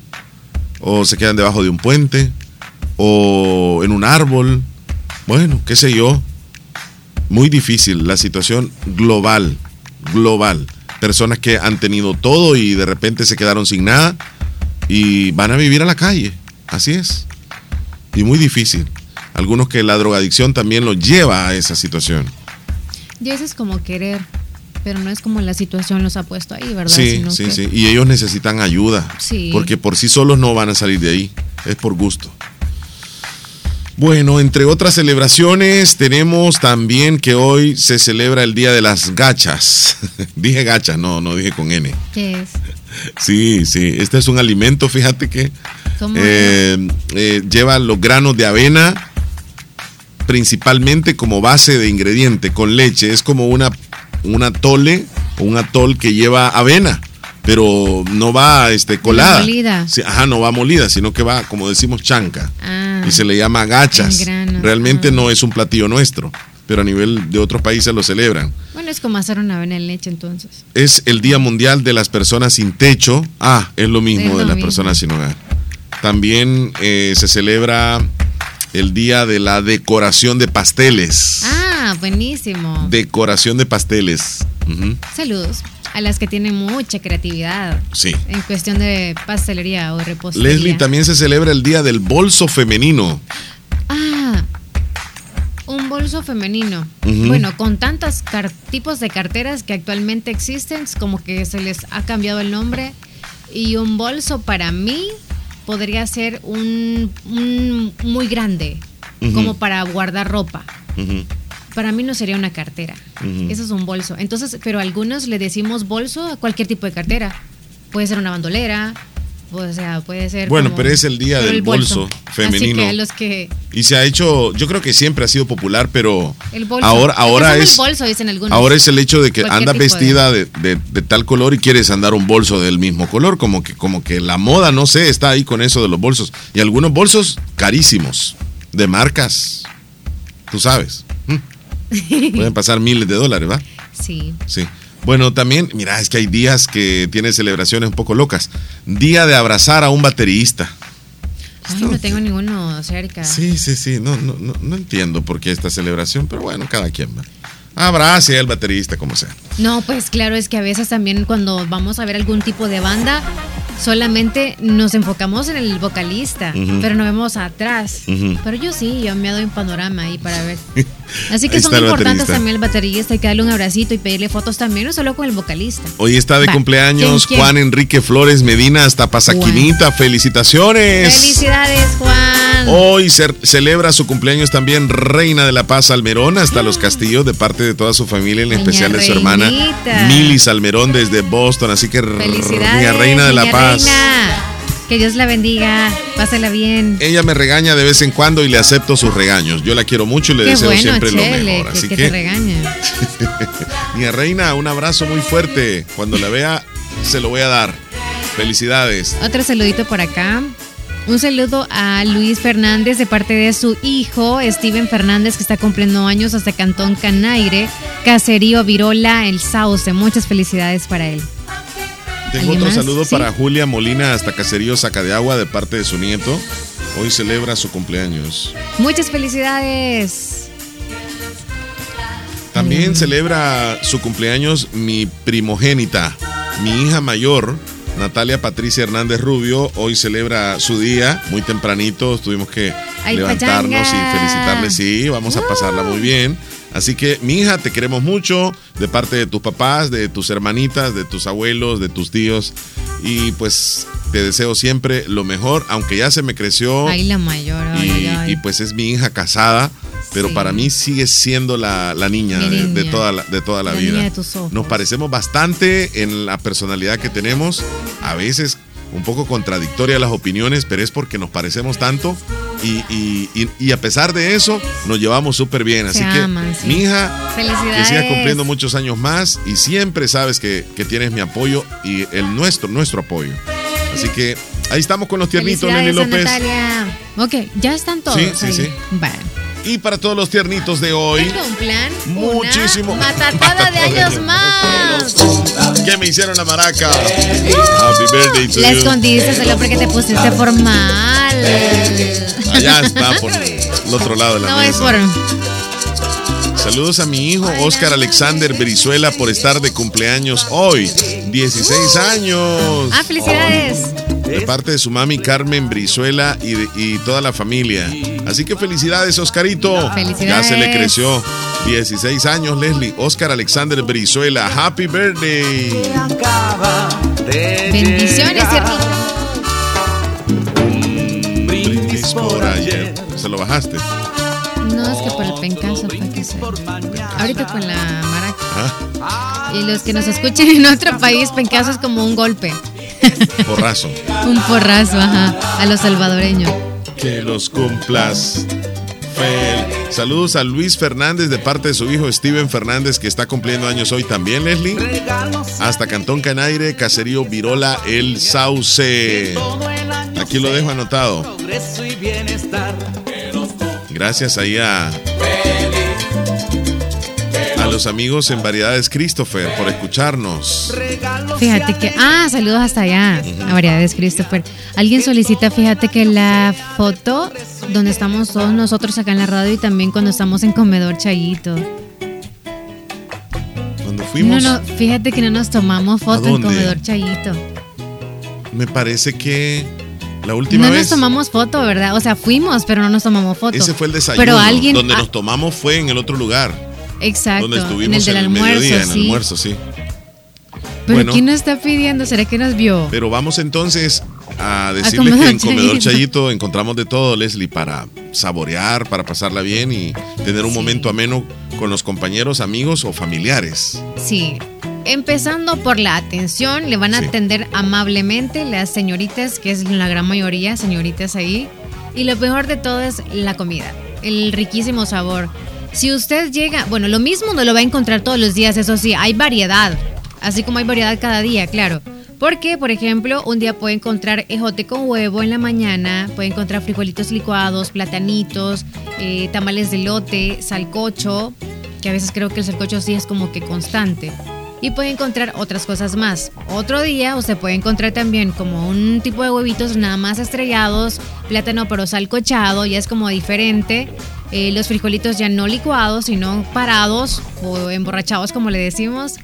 o se quedan debajo de un puente o en un árbol. Bueno, qué sé yo. Muy difícil la situación global, global. Personas que han tenido todo y de repente se quedaron sin nada y van a vivir a la calle. Así es. Y muy difícil. Algunos que la drogadicción también los lleva a esa situación. Y eso es como querer, pero no es como la situación los ha puesto ahí, ¿verdad? Sí, Sino sí, que- sí. Y ellos necesitan ayuda. Sí. Porque por sí solos no van a salir de ahí. Es por gusto. Bueno, entre otras celebraciones, tenemos también que hoy se celebra el Día de las Gachas. dije gachas, no, no dije con N. ¿Qué es? Sí, sí. Este es un alimento, fíjate que ¿Cómo eh, eh, lleva los granos de avena principalmente como base de ingrediente con leche. Es como una, un atole o un atol que lleva avena, pero no va este, colada. molida. Ajá, no va molida, sino que va, como decimos, chanca. Ah, y se le llama gachas. Realmente no es un platillo nuestro, pero a nivel de otros países lo celebran. Bueno, es como hacer una avena en leche entonces. Es el Día Mundial de las Personas Sin Techo. Ah, es lo mismo Es lo de las mismo. personas sin hogar. También eh, se celebra el Día de la Decoración de Pasteles. Ah, buenísimo. Decoración de pasteles. Saludos a las que tienen mucha creatividad Sí. en cuestión de pastelería o repostería. Leslie, también se celebra el Día del Bolso Femenino. Ah, un bolso femenino. Bueno, con tantos tipos de carteras que actualmente existen, como que se les ha cambiado el nombre. Y un bolso para mí podría ser un, un muy grande, como para guardar ropa. Para mí no sería una cartera. Eso es un bolso. Entonces, pero algunos le decimos bolso a cualquier tipo de cartera. Puede ser una bandolera, o sea, puede ser. Bueno, como- pero es el día del el bolso femenino. Así que los que. Y se ha hecho, yo creo que siempre ha sido popular, pero El bolso. ahora, ahora es... el bolso, dicen algunos. Ahora es el hecho de que andas tipo de- vestida de, de- de tal color y quieres andar un bolso del mismo color, como que, como que la moda, no sé, está ahí con eso de los bolsos. Y algunos bolsos carísimos, de marcas, tú sabes. Mm, Pueden pasar miles de dólares, ¿va? Sí. Sí. Bueno, también, mira, es que hay días que tienen celebraciones un poco locas. Día de abrazar a un baterista. Ay, no tengo ninguno cerca. Sí, sí, sí, no, no, no, no entiendo por qué esta celebración, pero bueno, cada quien va. Abrace al baterista, como sea. No, pues claro, es que a veces también cuando vamos a ver algún tipo de banda, solamente nos enfocamos en el vocalista, pero no vemos atrás. Pero yo sí, yo me doy un panorama ahí para ver. Así que Ahí son importantes también el baterista, hay que darle un abracito y pedirle fotos también, no solo con el vocalista. Hoy está de Va. cumpleaños ¿Quién, quién? Juan Enrique Flores Medina hasta Pasaquinita. Felicitaciones. Felicidades, Juan. Hoy se celebra su cumpleaños también Reina de la Paz Almerón hasta los Castillos de parte de toda su familia, en Doña especial de su hermana Reinita. Mili Salmerón desde Boston. Así que Reina de la Paz. Reina. Que Dios la bendiga, pásela bien. Ella me regaña de vez en cuando y le acepto sus regaños. Yo la quiero mucho y le Qué deseo bueno, siempre lo mejor. que, Así que que, te regaña. Doña Reina, un abrazo muy fuerte. Cuando la vea, se lo voy a dar. Felicidades. Otro saludito por acá. Un saludo a Luis Fernández de parte de su hijo, Steven Fernández, que está cumpliendo años hasta Cantón Canaire, Caserío Virola, El Sauce. Muchas felicidades para él. Tengo ¿Alguien otro más? saludo Sí. para Julia Molina hasta Caserío Saca de Agua de parte de su nieto. Hoy celebra su cumpleaños. Muchas felicidades. También celebra su cumpleaños mi primogénita, mi hija mayor, Natalia Patricia Hernández Rubio. Hoy celebra su día muy tempranito. Tuvimos que Ay, levantarnos pachanga. y felicitarle. Sí, vamos a pasarla muy bien. Así que, mi hija, te queremos mucho de parte de tus papás, de tus hermanitas, de tus abuelos, de tus tíos. Y pues te deseo siempre lo mejor, aunque ya se me creció Ay, la mayor. ay, y, ay, y, pues es mi hija casada, pero Sí. para mí sigue siendo la, la niña, de, toda la, de toda la, La vida. niña de tus ojos. Nos parecemos bastante en la personalidad que tenemos, a veces un poco contradictoria las opiniones, pero es porque nos parecemos tanto y, y- y- y a pesar de eso nos llevamos súper bien. Se Así que aman, sí. mi hija, que Felicidades. siga cumpliendo muchos años más y siempre sabes que, que tienes mi apoyo y el nuestro, nuestro apoyo. Así que ahí estamos con los tiernitos, a López. Natalia. Ok, ya están todos. Sí, sí, ahí. sí. Bueno. Y para todos los tiernitos de hoy, Tengo un plan. Muchísimo. Una matatada de años más. que me hicieron la maraca. Happy birthday to La you. escondiste solo porque te pusiste formal. Allá está, por el otro lado de la No es mesa. por. Saludos a mi hijo Oscar Alexander Brizuela por estar de cumpleaños hoy. 16 años. Ah, felicidades. De parte de su mami Carmen Brizuela y, de- y toda la familia. Así que felicidades, Oscarito. Felicidades. Ya se le creció. 16 años, Leslie. Oscar Alexander Brizuela. Happy birthday. Bendiciones, Cierrito. Brindis por ayer. ¿Se lo bajaste? No, es que por el pencazo fue que se. Ahorita con la maraca. ¿Ah? Y los que nos escuchen en otro país, pencazo es como un golpe. Porrazo. Un porrazo, ajá. A los salvadoreños. Que los cumplas. Fel. Saludos a Luis Fernández de parte de su hijo Steven Fernández que está cumpliendo años hoy también, Leslie. Hasta Cantón Canaire, Caserío Virola, El Sauce. Aquí lo dejo anotado. Gracias ahí a, a los amigos en Variedades Christopher por escucharnos. Fíjate que. Ah, saludos hasta allá. A variedades, Christopher. Alguien solicita, fíjate que la foto donde estamos todos nosotros acá en la radio y también cuando estamos en Comedor Chayito. Cuando fuimos, No, no, fíjate que no nos tomamos foto ¿A en? Comedor Chayito. me parece que la última No vez. nos tomamos foto, ¿verdad? O sea, fuimos, pero no nos tomamos foto. Ese fue el desayuno. Pero alguien. donde ah, nos tomamos fue en el otro lugar. Exacto. donde en estuvimos el del en el almuerzo, mediodía, en el sí. almuerzo, sí. Pero Bueno. ¿quién nos está pidiendo? ¿Será que nos vio? Pero vamos entonces a decirles Comedor que en Comedor Chayito. Chayito encontramos de todo, Leslie, para saborear, para pasarla bien y tener un momento ameno con los compañeros, amigos o familiares. Sí. Empezando por la atención, le van a Sí. atender amablemente las señoritas, que es la gran mayoría, señoritas ahí. Y lo mejor de todo es la comida, el riquísimo sabor. Si usted llega, bueno, lo mismo no lo va a encontrar todos los días, eso sí, hay variedad, así como hay variedad cada día, claro. Porque, por ejemplo, un día puede encontrar ejote con huevo en la mañana, puede encontrar frijolitos licuados, platanitos, eh, tamales de lote, salcocho, que a veces creo que el salcocho sí es como que constante. Y puede encontrar otras cosas más. Otro día usted puede encontrar también como un tipo de huevitos nada más estrellados, plátano pero salcochado, ya es como diferente. Eh, los frijolitos ya no licuados, sino parados o emborrachados, como le decimos.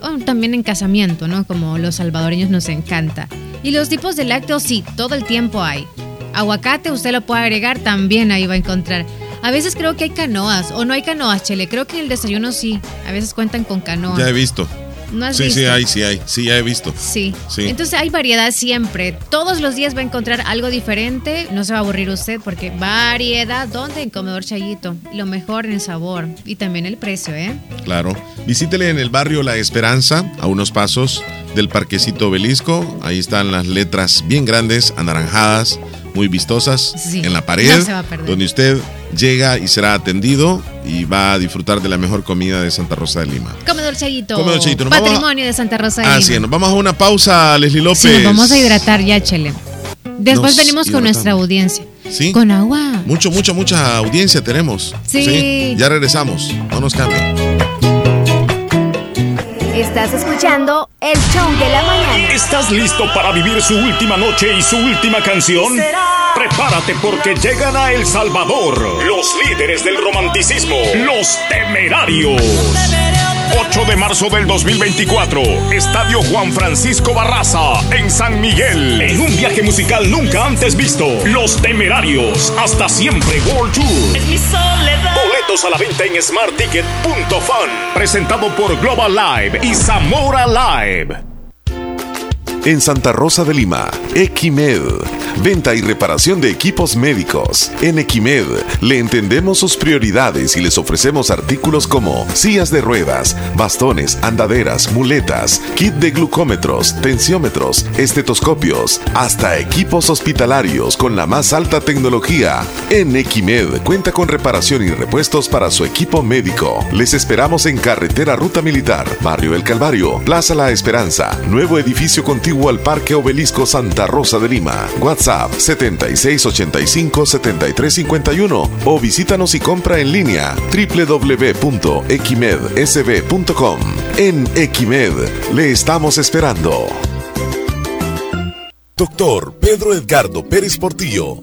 O también en casamiento, ¿no? Como los salvadoreños nos encanta. Y los tipos de lácteos, sí, todo el tiempo hay. Aguacate, usted lo puede agregar, también ahí va a encontrar. A veces creo que hay canoas, o no hay canoas, Chele. Creo que en el desayuno sí. A veces cuentan con canoas. Ya he visto. ¿No has sí, sí hay, sí hay. Sí, ya he visto. Sí. Sí. Entonces hay variedad siempre. Todos los días va a encontrar algo diferente. No se va a aburrir usted porque variedad. ¿Dónde? En Comedor Chayito. Lo mejor en el sabor y también el precio, ¿eh? Claro. Visítele en el barrio La Esperanza, a unos pasos del Parquecito Obelisco. Ahí están las letras bien grandes, anaranjadas, muy vistosas, Sí, en la pared, no se va a perder. donde usted llega y será atendido y va a disfrutar de la mejor comida de Santa Rosa de Lima. Comedor Chayito. Comedor Chayito. A- Patrimonio de Santa Rosa de Así es, Lima. nos vamos a una pausa, Leslie López. Sí, nos vamos a hidratar ya, Chele. Después Nos venimos con nuestra audiencia. ¿Sí? Con agua. Mucho, mucha, mucha audiencia tenemos. Sí. Ya regresamos. No nos cambien. Estás escuchando el show de la mañana. ¿Estás listo para vivir su última noche y su última canción? Prepárate porque llegan a El Salvador los líderes del romanticismo, los temerarios. 8 de marzo del 2024, Estadio Juan Francisco Barraza, en San Miguel. En un viaje musical nunca antes visto, Los Temerarios, hasta siempre World Tour. A la venta en smartticket.fan. Presentado por Global Live y Zamora Live. En Santa Rosa de Lima, Equimed. Venta y reparación de equipos médicos. En Equimed le entendemos sus prioridades y les ofrecemos artículos como sillas de ruedas, bastones, andaderas, muletas, kit de glucómetros, tensiómetros, estetoscopios, hasta equipos hospitalarios con la más alta tecnología. En Equimed cuenta con reparación y repuestos para su equipo médico. Les esperamos en Carretera Ruta Militar, Barrio El Calvario, Plaza La Esperanza, nuevo edificio contiguo al Parque Obelisco Santa Rosa de Lima. WhatsApp 7685-7351 o visítanos y compra en línea www.equimedsb.com. En Equimed le estamos esperando. Doctor Pedro Edgardo Pérez Portillo,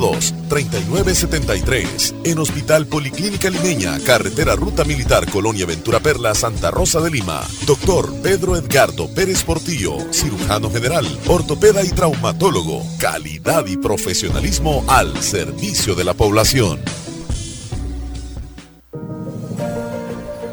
3973 en Hospital Policlínica Limeña, Carretera Ruta Militar Colonia Ventura Perla, Santa Rosa de Lima. Doctor Pedro Edgardo Pérez Portillo, cirujano general, ortopeda y traumatólogo. Calidad y profesionalismo al servicio de la población.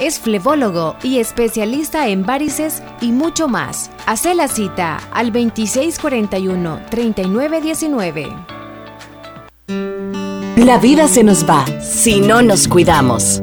Es flebólogo y especialista en varices y mucho más. Hace la cita al 2641-3919. La vida se nos va si no nos cuidamos.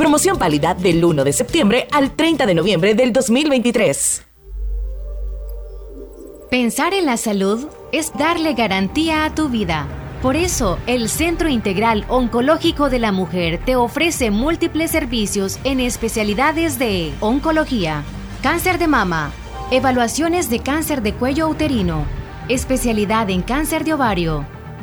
Promoción válida del 1 de septiembre al 30 de noviembre del 2023. Pensar en la salud es darle garantía a tu vida. Por eso, el Centro Integral Oncológico de la Mujer te ofrece múltiples servicios en especialidades de oncología, cáncer de mama, evaluaciones de cáncer de cuello uterino, especialidad en cáncer de ovario,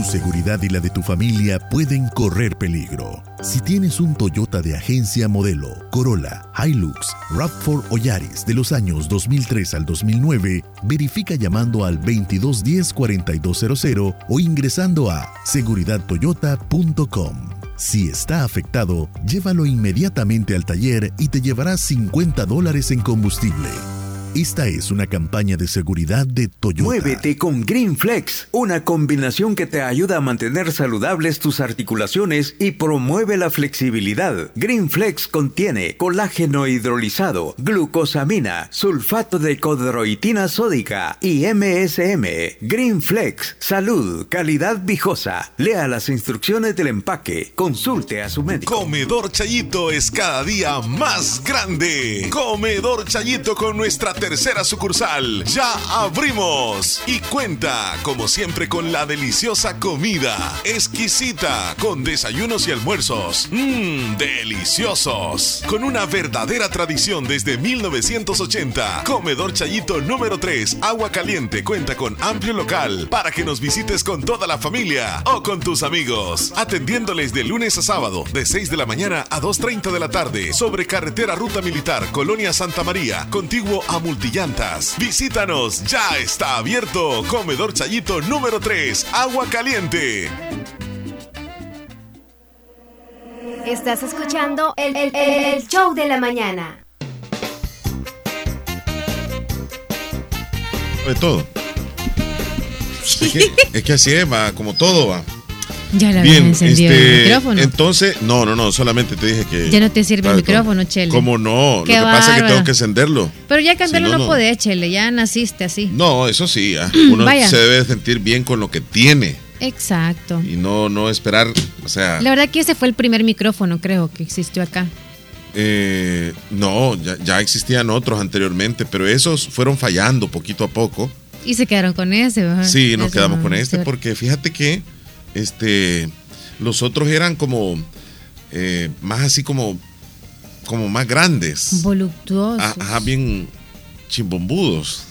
Tu seguridad y la de tu familia pueden correr peligro. Si tienes un Toyota de agencia modelo, Corolla, Hilux, RAV4 o Yaris de los años 2003 al 2009, verifica llamando al 2210-4200 o ingresando a seguridadtoyota.com. Si está afectado, llévalo inmediatamente al taller y te llevarás 50 dólares en combustible. Esta es una campaña de seguridad de Toyota. Muévete con Green Flex, una combinación que te ayuda a mantener saludables tus articulaciones y promueve la flexibilidad. Green Flex contiene colágeno hidrolizado, glucosamina, sulfato de codroitina sódica y MSM. Green Flex, salud, calidad viejosa. Lea las instrucciones del empaque. Consulte a su médico. Comedor Chayito es cada día más grande. Comedor Chayito con nuestra tercera sucursal. Ya abrimos y cuenta, como siempre, con la deliciosa comida. Exquisita, con desayunos y almuerzos. Mmm, deliciosos. Con una verdadera tradición desde 1980. Comedor Chayito número 3, Agua Caliente, cuenta con amplio local para que nos visites con toda la familia o con tus amigos. Atendiéndoles de lunes a sábado, de 6 de la mañana a 2.30 de la tarde, sobre carretera Ruta Militar, Colonia Santa María, contiguo a Multillantas. Visítanos, ya está abierto. Comedor Chayito número 3, Agua Caliente. Estás escuchando el, el- el show de la mañana. De todo. Es que, es que así es, va, como todo va. Ya la Bien, encendido este, el micrófono. Entonces, no, no, no, solamente te dije que. Ya no te sirve el Claro, micrófono, Chele. ¿Cómo no? Qué Lo que pasa es que tengo que encenderlo. Pero ya cambiarlo Si no, no, no. podés, Chele. Ya naciste así. No, eso sí, ah, uno Vaya. se debe sentir bien con lo que tiene Exacto. y no, no esperar, o sea, La verdad que ese fue el primer micrófono, creo, que existió acá. eh, no, ya, ya existían otros anteriormente, pero esos fueron fallando poquito a poco. Y se quedaron con ese. ¿verdad? Sí, nos quedamos con este porque fíjate que este los otros eran como eh, más así como como más grandes, Voluptuoso. Ah, ajá, bien chimbombudos.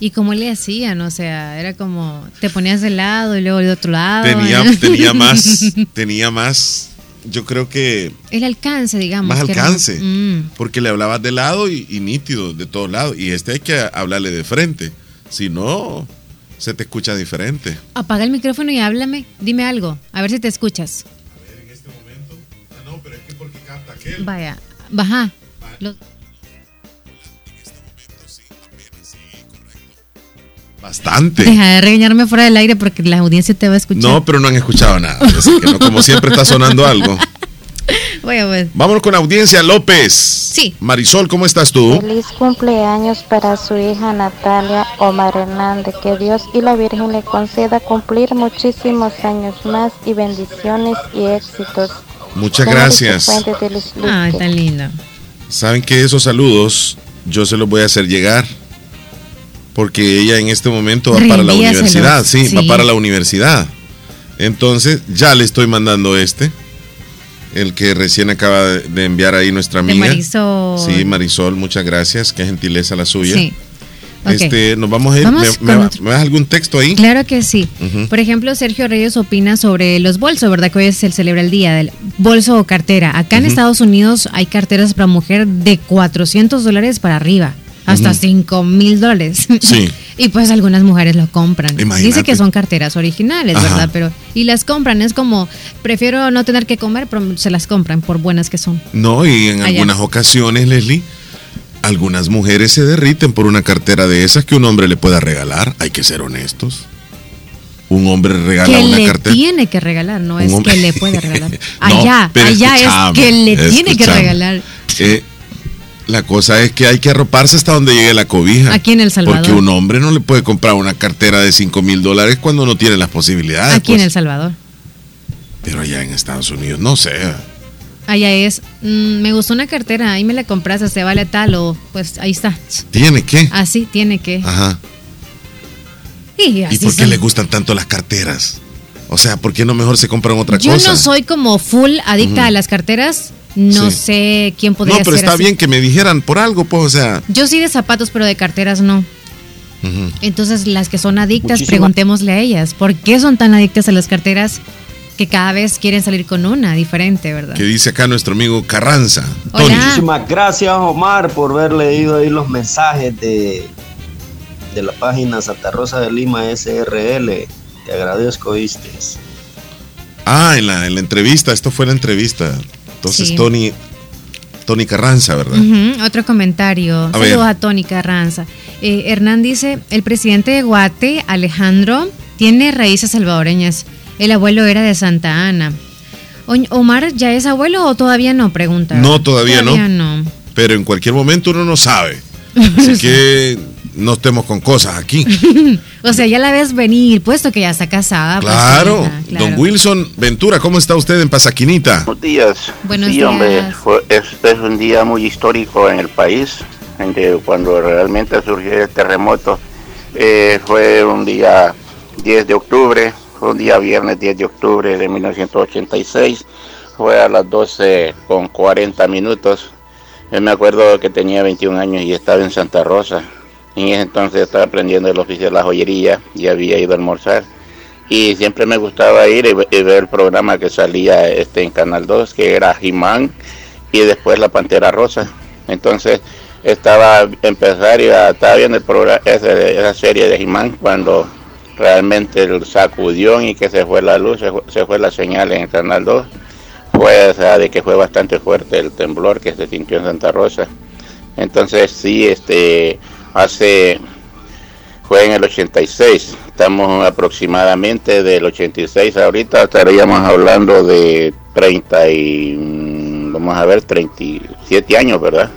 ¿Y cómo le hacían? O sea, era como te ponías de lado y luego de otro lado. Tenía, ¿no? tenía más, tenía más, yo creo que El alcance, digamos. más era- alcance, Mm. porque le hablabas de lado y, y nítido de todos lados. Y este hay que hablarle de frente, si no, se te escucha diferente. Apaga el micrófono y háblame. Dime algo. A ver si te escuchas. Vaya. Baja. Lo- Bastante. Deja de regañarme fuera del aire porque la audiencia te va a escuchar. No, pero no han escuchado nada. así que no, como siempre está sonando algo. Bueno, pues. Vámonos con audiencia López. Sí. Marisol, ¿cómo estás tú? Feliz cumpleaños para su hija Natalia Omar Hernández. Que Dios y la Virgen le conceda cumplir muchísimos años más y bendiciones y éxitos. Muchas gracias. Ay, tan linda. Saben que esos saludos yo se los voy a hacer llegar. Porque ella en este momento va para la universidad. Sí, va para la universidad. Entonces ya le estoy mandando este. El que recién acaba de- enviar ahí nuestra De amiga. Marisol. Sí, Marisol, muchas gracias. Qué gentileza la suya. Sí. Este, nos vamos a ir. Vamos ¿Me, me me das algún texto ahí? Claro que sí. Por ejemplo, Sergio Reyes opina sobre los bolsos, ¿verdad? Que hoy se celebra el día del bolso o cartera. Acá en. Estados Unidos hay carteras para mujer de 400 dólares para arriba, hasta Ujú. 5 mil dólares. Sí. y pues algunas mujeres lo compran. Imagínate. Dice que son carteras originales, Ajá. ¿verdad? Pero y las compran, es como prefiero no tener que comer, pero se las compran por buenas que son. No, y en Allá. algunas ocasiones, Leslie, algunas mujeres se derriten por una cartera de esas que un hombre le pueda regalar. Hay que ser honestos. Un hombre regala que una le cartera. tiene que regalar, no es que le puede regalar. Allá, allá es que le tiene que regalar. Eh, la cosa es que hay que arroparse hasta donde llegue la cobija. Aquí en El Salvador. Porque un hombre no le puede comprar una cartera de 5 mil dólares cuando no tiene las posibilidades. Aquí en pues. El Salvador. Pero allá en Estados Unidos, no sé. Allá es, mm, me gustó una cartera, ahí me la compraste, se vale tal o pues ahí está. ¿Tiene qué? Así tiene que. Ajá. Y ¿Y así por qué son. le gustan tanto las carteras? O sea, ¿por qué no mejor se compran otra Yo cosa? no soy como full adicta a las carteras, no Sí. sé quién podría No, pero ser está así. bien que me dijeran por algo, pues, o sea. Yo sí de zapatos, pero de carteras no. Entonces, las que son adictas, preguntémosle a ellas, ¿por qué son tan adictas a las carteras que cada vez quieren salir con una diferente, verdad? Que dice acá nuestro amigo Carranza. Hola. Muchísimas gracias Omar por haber leído ahí los mensajes de, de la página Santa Rosa de Lima SRL. Te agradezco, viste. Ah, en la, en la entrevista, esto fue la entrevista. Entonces, Sí. Tony, Tony Carranza, ¿verdad? Otro comentario. A ver. Saludos a Tony Carranza. Eh, Hernán dice, el presidente de Guate, Alejandro, tiene raíces salvadoreñas. El abuelo era de Santa Ana. O- ¿Omar ya es abuelo o todavía no? Pregunta. No, todavía no. Todavía no. Pero en cualquier momento uno no sabe. Así que no estemos con cosas aquí. o sea, ya la ves venir, puesto que ya está casada. pues, Claro. Don Wilson Ventura, ¿cómo está usted en Pasaquinita? Buenos días. Buenos sí, días. hombre, fue- es, es un día muy histórico en el país, en que cuando realmente surgió el terremoto. Eh, fue un día 10 de octubre, fue un día viernes 10 de octubre de 1986, fue a las 12 con 40 minutos. Yo me acuerdo que tenía 21 años y estaba en Santa Rosa. En ese entonces estaba aprendiendo el oficio de la joyería y había ido a almorzar. Y siempre me gustaba ir y, ve- y ver el programa que salía este en Canal 2 que era Jimán y después La Pantera Rosa. Entonces estaba empezar y a- estaba viendo el programa esa, esa serie de Jimán cuando realmente el sacudió y que se fue la luz se fue, la señal en Canal 2 fue o de que fue bastante fuerte el temblor que se sintió en Santa Rosa. Entonces sí este hace fue en el 86 estamos aproximadamente del 86 ahorita, estaríamos hablando de 30 y, mm, vamos a ver, 37 años, ¿verdad?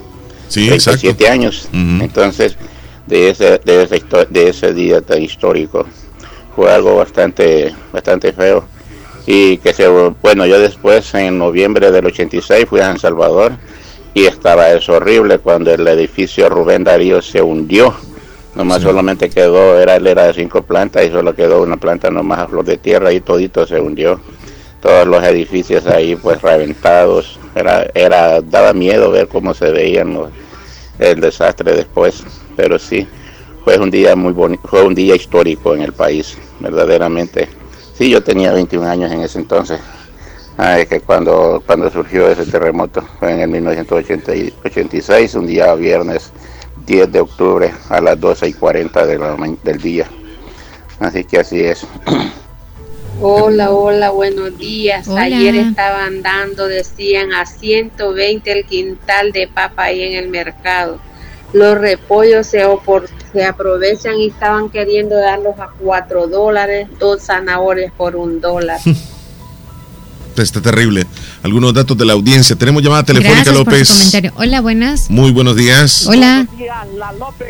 Sí, 37 años. Entonces, de ese, de, ese, de ese día tan histórico, fue algo bastante, bastante feo. Y que se, bueno, yo después, en noviembre del 86, fui a San Salvador y estaba eso horrible cuando el edificio Rubén Darío se hundió. Nomás solamente quedó, era, él era de cinco plantas y solo quedó una planta nomás a flor de tierra y todito se hundió. Todos los edificios ahí pues reventados. Era, era, daba miedo ver cómo se veían los, el desastre después. Pero sí, fue un día muy bonito, fue un día histórico en el país, verdaderamente. Sí, yo tenía 21 años en ese entonces. Ah, es que cuando, cuando surgió ese terremoto fue en el 1986, un día viernes 10 de octubre a las 12 y 40 de la ma- del día. Así que así es. Hola, hola, buenos días. Hola. Ayer estaban dando, decían, a 120 el quintal de papa ahí en el mercado. Los repollos se, opor- se aprovechan y estaban queriendo darlos a 4 dólares, dos zanahorias por un dólar. Está terrible. Algunos datos de la audiencia. Tenemos llamada telefónica, Gracias por su López. comentario. Hola, buenas. Muy buenos días. Hola.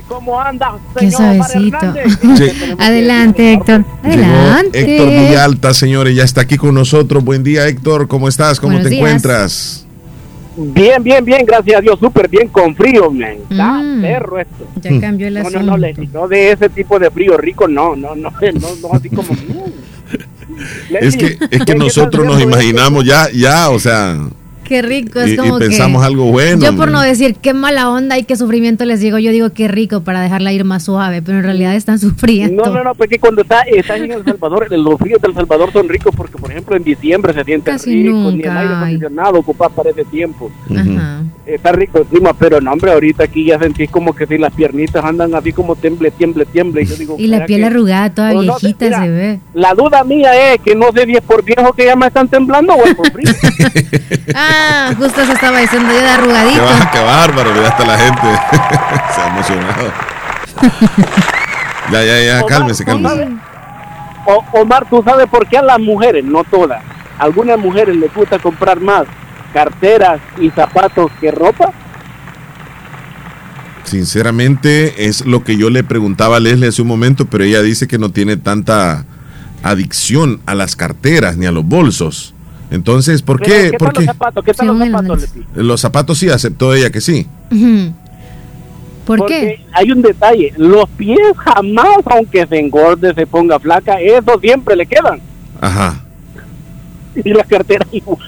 ¿Cómo anda, Qué suavecito. Adelante, Héctor. Llegó Adelante. Héctor Villalta, señores, ya está aquí con nosotros. Buen día, Héctor. ¿Cómo estás? ¿Cómo Buenos te días. encuentras? Bien, bien, bien, gracias a Dios, súper bien con frío, man. Está Mm. perro esto. Ya cambió el No, asunto. no, no, no de ese tipo de frío rico, no, no, no, no, no así como. Es que, es que nosotros nos imaginamos ya, ya, o sea, Qué rico, es y, y como pensamos que... algo bueno. Yo por no decir qué mala onda y qué sufrimiento les digo, yo digo qué rico para dejarla ir más suave, pero en realidad están sufriendo. No, no, no, porque cuando está, estás en El Salvador, los fríos del Salvador son ricos porque, por ejemplo, en diciembre se siente Casi rico, ni el nunca aire acondicionado ocupa para ese tiempo. Ajá. Está rico el clima, pero no, hombre, ahorita aquí ya sentís como que si las piernitas andan así como tiemble, tiemble, tiemble. Y, yo digo, Y la ¿será piel que- arrugada, toda No, no, viejita mira, se ve. La duda mía es que no sé si es por viejo que ya me están temblando o es por frío. Ah, justo se estaba diciendo yo de arrugadito. Qué, qué bárbaro, ya está la gente. Se ha emocionado. ya, ya, ya, cálmese, cálmese. O- Omar, ¿tú sabes por qué a las mujeres, no todas, algunas mujeres les gusta comprar más carteras y zapatos que ropa? Sinceramente, es lo que yo le preguntaba a Leslie hace un momento, pero ella dice que no tiene tanta adicción a las carteras ni a los bolsos. Entonces, ¿por Pero, qué? ¿Qué ¿Por qué? los zapatos? ¿Qué tal los zapatos, Leti? Los zapatos sí, aceptó ella que sí. ¿Por Porque qué? hay un detalle, los pies jamás, aunque se engorde, se ponga flaca, eso siempre le quedan. Ajá. Y las carteras igual.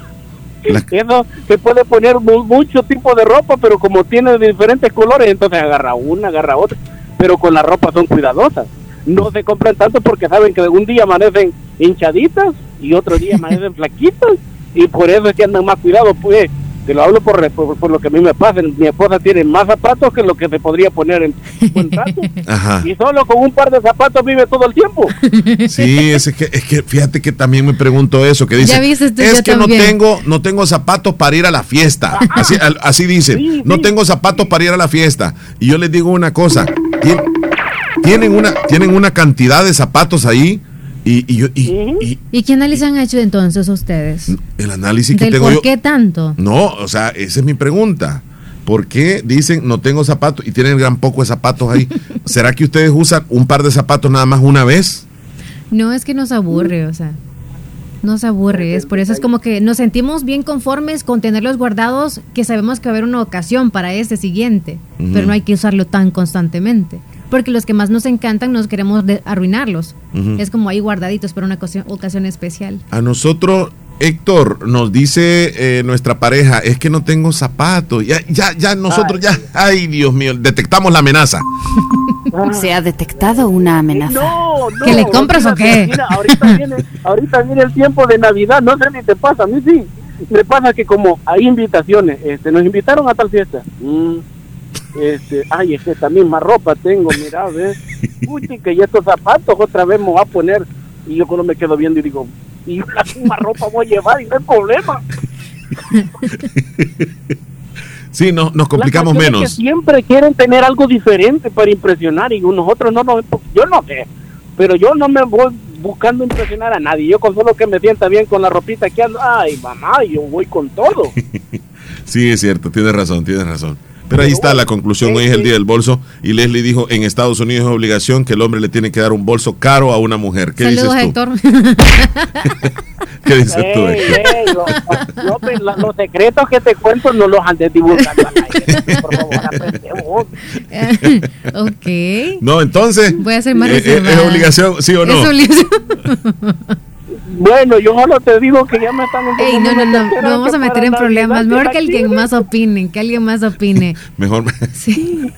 Eso se puede poner mu- mucho tipo de ropa, pero como tiene diferentes colores, entonces agarra una, agarra otra. Pero con la ropa son cuidadosas. No se compran tanto porque saben que un día amanecen hinchaditas y otro día amanecen flaquitas. Y por eso es que andan más cuidados. Pues te lo hablo por, por, por lo que a mí me pasa. Mi esposa tiene más zapatos que lo que se podría poner en buen rato. Ajá. Y solo con un par de zapatos vive todo el tiempo. Sí, es que, es que fíjate que también me pregunto eso, que dice, es que no tengo, no tengo zapatos para ir a la fiesta. Así, al- así dice, no tengo zapatos para ir a la fiesta. Y yo les digo una cosa, tien- tienen una, tienen una cantidad de zapatos ahí y, y yo, y, y ¿Y qué análisis han hecho entonces ustedes? el análisis que ¿Del tengo por yo, qué tanto? no, o sea, esa es mi pregunta. ¿Por qué dicen no tengo zapatos y tienen gran poco de zapatos ahí? ¿Será que ustedes usan un par de zapatos nada más una vez? No es que nos aburre, o sea, nos aburre, es por eso es como que nos sentimos bien conformes con tenerlos guardados, que sabemos que va a haber una ocasión para este siguiente, pero no hay que usarlo tan constantemente, porque los que más nos encantan nos queremos de- arruinarlos. Es como ahí guardaditos para una ocasión, ocasión especial. A nosotros, Héctor, nos dice eh, nuestra pareja, es que no tengo zapatos. Ya, ya, ya nosotros ya, ay Dios mío, detectamos la amenaza. Se ha detectado una amenaza. No, no. ¿Que le compras o qué? Mira, ahorita viene, ahorita viene el tiempo de Navidad, no sé ni te pasa, a mí sí. Me pasa que como hay invitaciones, este, nos invitaron a tal fiesta. Mm, este, ay, es que esta misma ropa tengo, mira, ves. Uy, que y estos zapatos otra vez me voy a poner. Y yo cuando me quedo viendo y digo, y la misma ropa voy a llevar y no hay problema. Sí, no, nos complicamos menos. Que siempre quieren tener algo diferente para impresionar y nosotros no nos... Yo no sé, pero yo no me voy buscando impresionar a nadie. Yo con solo que me sienta bien con la ropita que ando, ay mamá, yo voy con todo. sí, es cierto, tienes razón, tienes razón. Pero ahí está la conclusión, hoy es el día del bolso y Leslie dijo, en Estados Unidos es obligación que el hombre le tiene que dar un bolso caro a una mujer. ¿Qué Saludos, dices tú? Héctor. ¿Qué dices tú, Héctor? ey, lo- lo- lo- lo- los secretos que te cuento no los andes divulgando al aire, por favor, aprende vos. ok. No, entonces. Voy a ser más eh, eh, ¿Es obligación, sí o no? Es obligación. Bueno, yo solo te digo que ya me están Ey, no, no, no, no vamos a meter en problemas. Mejor que alguien más opine, que alguien más opine. Mejor. Sí.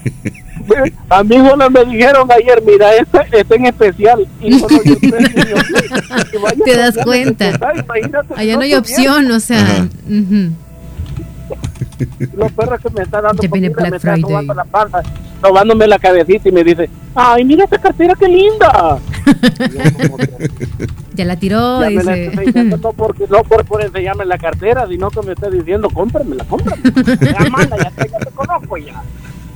A mí solo me dijeron ayer, mira, está, está en especial. Y solo yo te das cuenta. Allá no hay opción, o sea. Los perros que me están dando comida, Black me están Friday. sobando la panza, sobándome la cabecita y me dice, ay, mira esa cartera, qué linda. Ya la tiró, Ya me la dice. diciendo, no, porque, no por, por enseñarme la cartera, sino que me está diciendo, cómpramela, cómpramela. Ya, manda, ya, te, ya te conozco ya.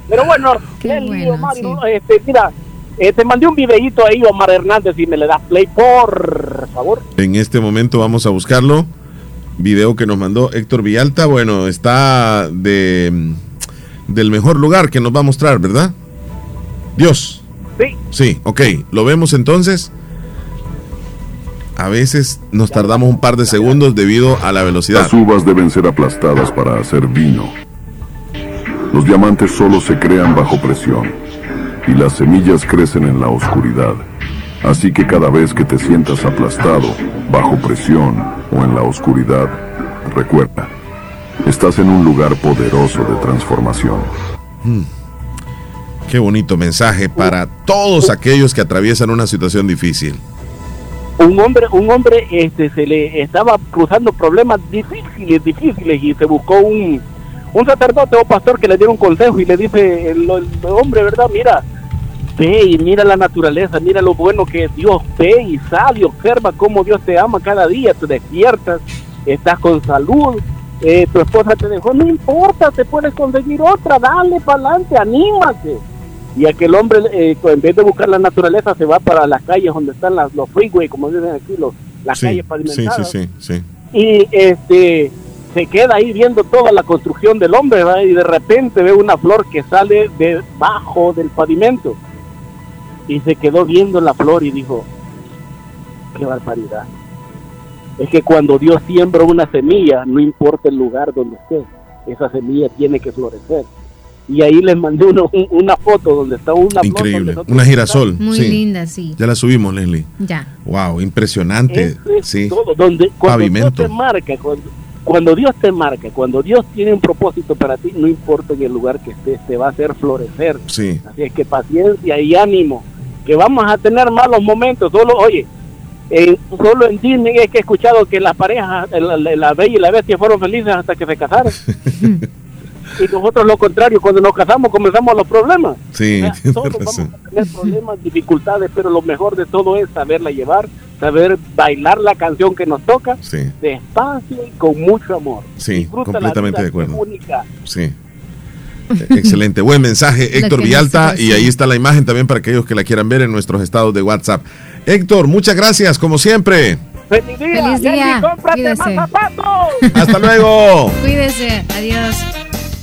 Pero bueno, Leslie, bueno, Omar, sí. no, este, mira, eh, te mandé un videíto ahí, Omar Hernández, y me le das play, por favor. En este momento vamos a buscarlo. Video que nos mandó Héctor Villalta. Bueno, está de del mejor lugar que nos va a mostrar, ¿verdad? Dios. Sí. Sí, ok. Lo vemos entonces. A veces nos tardamos un par de segundos debido a la velocidad. Las uvas deben ser aplastadas para hacer vino. Los diamantes solo se crean bajo presión y las semillas crecen en la oscuridad. Así que cada vez que te sientas aplastado, bajo presión o en la oscuridad, recuerda, estás en un lugar poderoso de transformación. Mm. Qué bonito mensaje para todos aquellos que atraviesan una situación difícil. un hombre un hombre este se le estaba cruzando problemas difíciles difíciles y se buscó un un sacerdote o pastor que le diera un consejo y le dice el, el hombre verdad mira ve y mira la naturaleza mira lo bueno que es Dios. Ve y sal y observa cómo Dios te ama cada día te despiertas estás con salud. Eh, tu esposa te dejó no importa te puedes conseguir otra dale para adelante anímate. Y aquel hombre eh, en vez de buscar la naturaleza se va para las calles donde están las, los freeway como dicen aquí los, las Sí, calles pavimentadas. sí, sí, sí. y este se queda ahí viendo toda la construcción del hombre ¿verdad? y de repente ve una flor que sale debajo del pavimento y se quedó viendo la flor y dijo qué barbaridad es que cuando Dios siembra una semilla no importa el lugar donde esté esa semilla tiene que florecer y ahí les mandé uno- un- una foto donde está una flor Increíble. no Una girasol. Muy sí. linda, sí. Ya la subimos, Leslie. Ya. Wow, impresionante. Es Sí. todo, donde cuando Pavimento. Dios te marca, cuando, cuando Dios te marca, cuando Dios tiene un propósito para ti, no importa en el lugar que estés, te va a hacer florecer. Sí. Así es que paciencia y ánimo, que vamos a tener malos momentos. Solo, oye, solo en Disney es que he escuchado que las parejas, la, la- la bella y la bestia, fueron felices hasta que se casaron. y nosotros lo contrario, cuando nos casamos comenzamos los problemas. Sí, O sea, todos razón. vamos a tener problemas, dificultades, pero lo mejor de todo es saberla llevar, saber bailar la canción que nos toca, Sí. despacio y con mucho amor. Sí, Disfruta la completamente vida, de acuerdo. única. Sí. Excelente, buen mensaje Héctor necesito, y sí. ahí está la imagen también para aquellos que la quieran ver en nuestros estados de WhatsApp. Héctor, muchas gracias como siempre. ¡Feliz día! Feliz día. cómprate Cuídese. más! Hasta luego. Cuídese. Adiós.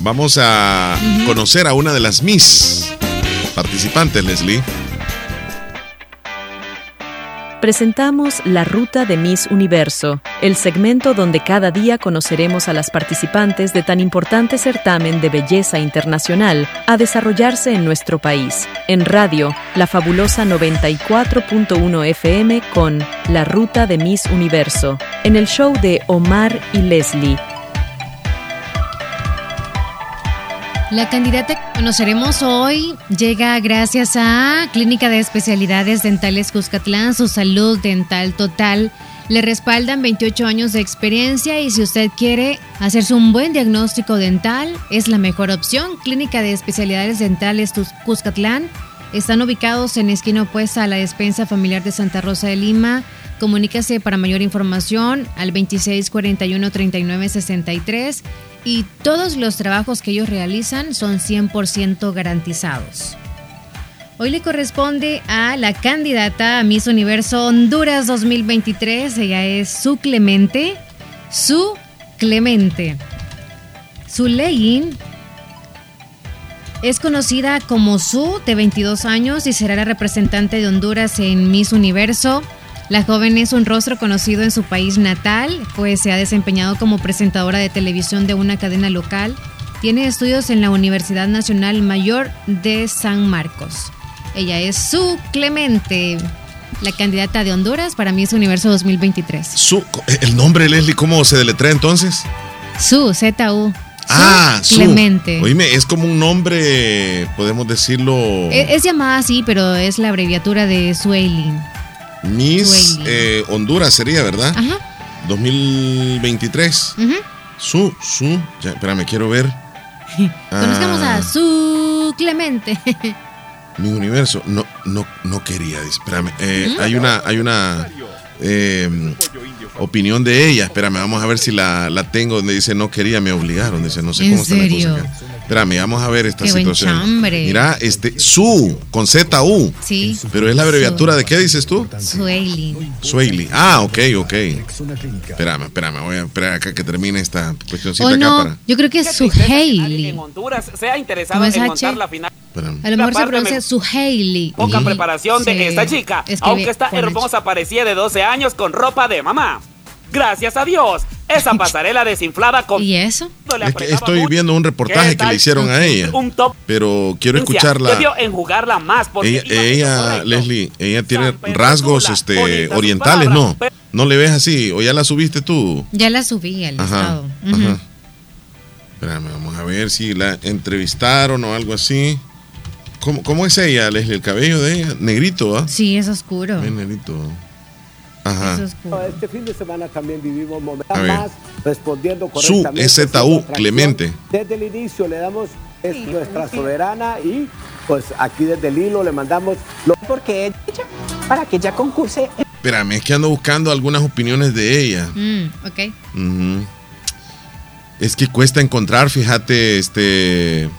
Vamos a conocer a una de las Miss participantes, Leslie. Presentamos La Ruta de Miss Universo, el segmento donde cada día conoceremos a las participantes de tan importante certamen de belleza internacional a desarrollarse en nuestro país. En radio, la fabulosa 94.1 FM con La Ruta de Miss Universo, en el show de Omar y Leslie. La candidata que conoceremos hoy llega gracias a Clínica de Especialidades Dentales Cuscatlán, su salud dental total. Le respaldan 28 años de experiencia y si usted quiere hacerse un buen diagnóstico dental, es la mejor opción. Clínica de Especialidades Dentales Cuscatlán. Están ubicados en esquina opuesta a la despensa familiar de Santa Rosa de Lima. Comunícase para mayor información al 2641-3963 y todos los trabajos que ellos realizan son 100% garantizados. Hoy le corresponde a la candidata a Miss Universo Honduras 2023. Ella es Su Clemente. Su Clemente. Su Leyin es conocida como Su, de 22 años, y será la representante de Honduras en Miss Universo. La joven es un rostro conocido en su país natal, pues se ha desempeñado como presentadora de televisión de una cadena local. Tiene estudios en la Universidad Nacional Mayor de San Marcos. Ella es Su Clemente, la candidata de Honduras para Miss Universo 2023. Su, el nombre, Leslie, ¿cómo se deletrea entonces? Su, Z-U. Ah, Su. Clemente. Oíme, es como un nombre, podemos decirlo. E- Es, llamada así, pero es la abreviatura de Sueilin. Miss eh, Honduras sería, ¿verdad? Ajá. 2023. Ujú. Su, su. Ya, espérame, quiero ver. Conozcamos Ah, a Su Clemente. Mi universo. No, no, no quería. Espérame. eh. Hay una, hay una eh, opinión de ella. Espérame, vamos a ver si la, la tengo donde dice no quería, me obligaron. Dice, no sé ¿En cómo está la cosa acá. Espérame, vamos a ver esta Qué situación. Mira, este, su, con Z-U. Sí. Pero es la abreviatura de qué dices tú? Sueilin. Sueli. Ah, ok, ok. Espérame, espérame, voy a esperar acá que termine esta cuestioncita O acá no, para. yo creo que es Suheili. en Honduras sea interesado ¿Cómo es en montar la final. A lo mejor se pronuncia Suheili. Poca preparación de Sí. esta chica, Escribe aunque esta con H. hermosa parecía de 12 años con ropa de mamá. Gracias a Dios, esa pasarela desinflada con... ¿Y eso? Es que estoy viendo un reportaje que le hicieron a ella. Un top. Pero quiero escucharla. Debió enjugarla más porque Ella, ella, Leslie, ella tiene rasgos este, orientales, ¿no? ¿No le ves así? ¿O ya la subiste tú? Ya la subí al Ajá, estado. Ujú. ajá. Espérame, vamos a ver si la entrevistaron o algo así. ¿Cómo, cómo es ella, Leslie? El cabello de ella, negrito, ¿ah? Sí, es oscuro. Bien negrito. Ajá. Este fin de semana también vivimos momentos más respondiendo Su, correctamente. atracción. Clemente. Desde el inicio le damos es nuestra soberana y pues aquí desde el hilo le mandamos lo porque ella para que ella concurse Espérame, es que ando buscando algunas opinioes de ella. Mm, ok. Es que cuesta encontrar, fíjate, este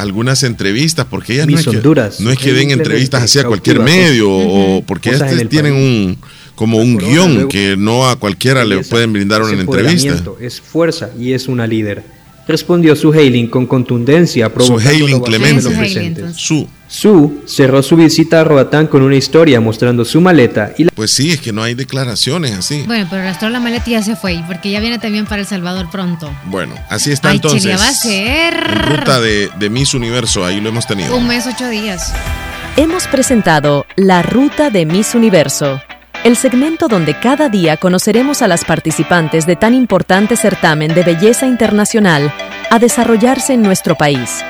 algunas entrevistas, porque ellas no es, que, no es que den entrevistas hacia cualquier medio, o porque Cosas en estos el tienen país. un como un corona, guion luego- que no a cualquiera le pueden brindar una entrevista. Es fuerza y es una líder. Respondió Su Hailing con contundencia, provocando Clemente. los Su Hailing, presentes. Su. Su cerró su visita a Roatán con una historia mostrando su maleta y la Pues sí, es que no hay declaraciones así. Bueno, pero arrastró la maleta y ya se fue, porque ya viene también para El Salvador pronto. Bueno, así está Ay, entonces. Chelia, va a ser En ruta de, de Miss Universo, ahí lo hemos tenido. un mes, ocho días. Hemos presentado La Ruta de Miss Universo, el segmento donde cada día conoceremos a las participantes de tan importante certamen de belleza internacional a desarrollarse en nuestro país.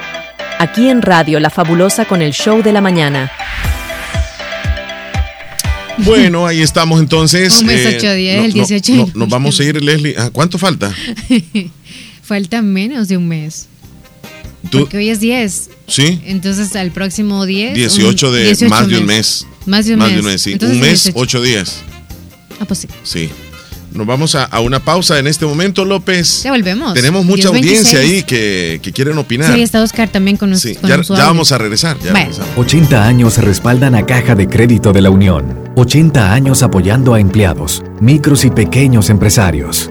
Aquí en Radio La Fabulosa con el Show de la Mañana. Bueno, ahí estamos entonces. Un mes, ocho días, el 18 no, nos vamos a ir, Leslie. Ah, ¿Cuánto falta? Falta menos de un mes. Tú- Porque hoy es 10. ¿Sí? Entonces al próximo 10. 18 un- de 18 más de un mes. Más de un mes. sí. Entonces, un mes, 18. ocho días. Ah, pues sí. Sí. Nos vamos a, a una pausa en este momento, López. Ya volvemos. Tenemos mucha 10:26. audiencia ahí que, que quieren opinar. Sí, está Oscar también con, Sí, con ya, su ya audio. vamos a regresar. ya Bueno. regresamos. 80 años respaldan a Caja de Crédito de la Unión. 80 años apoyando a empleados, micros y pequeños empresarios.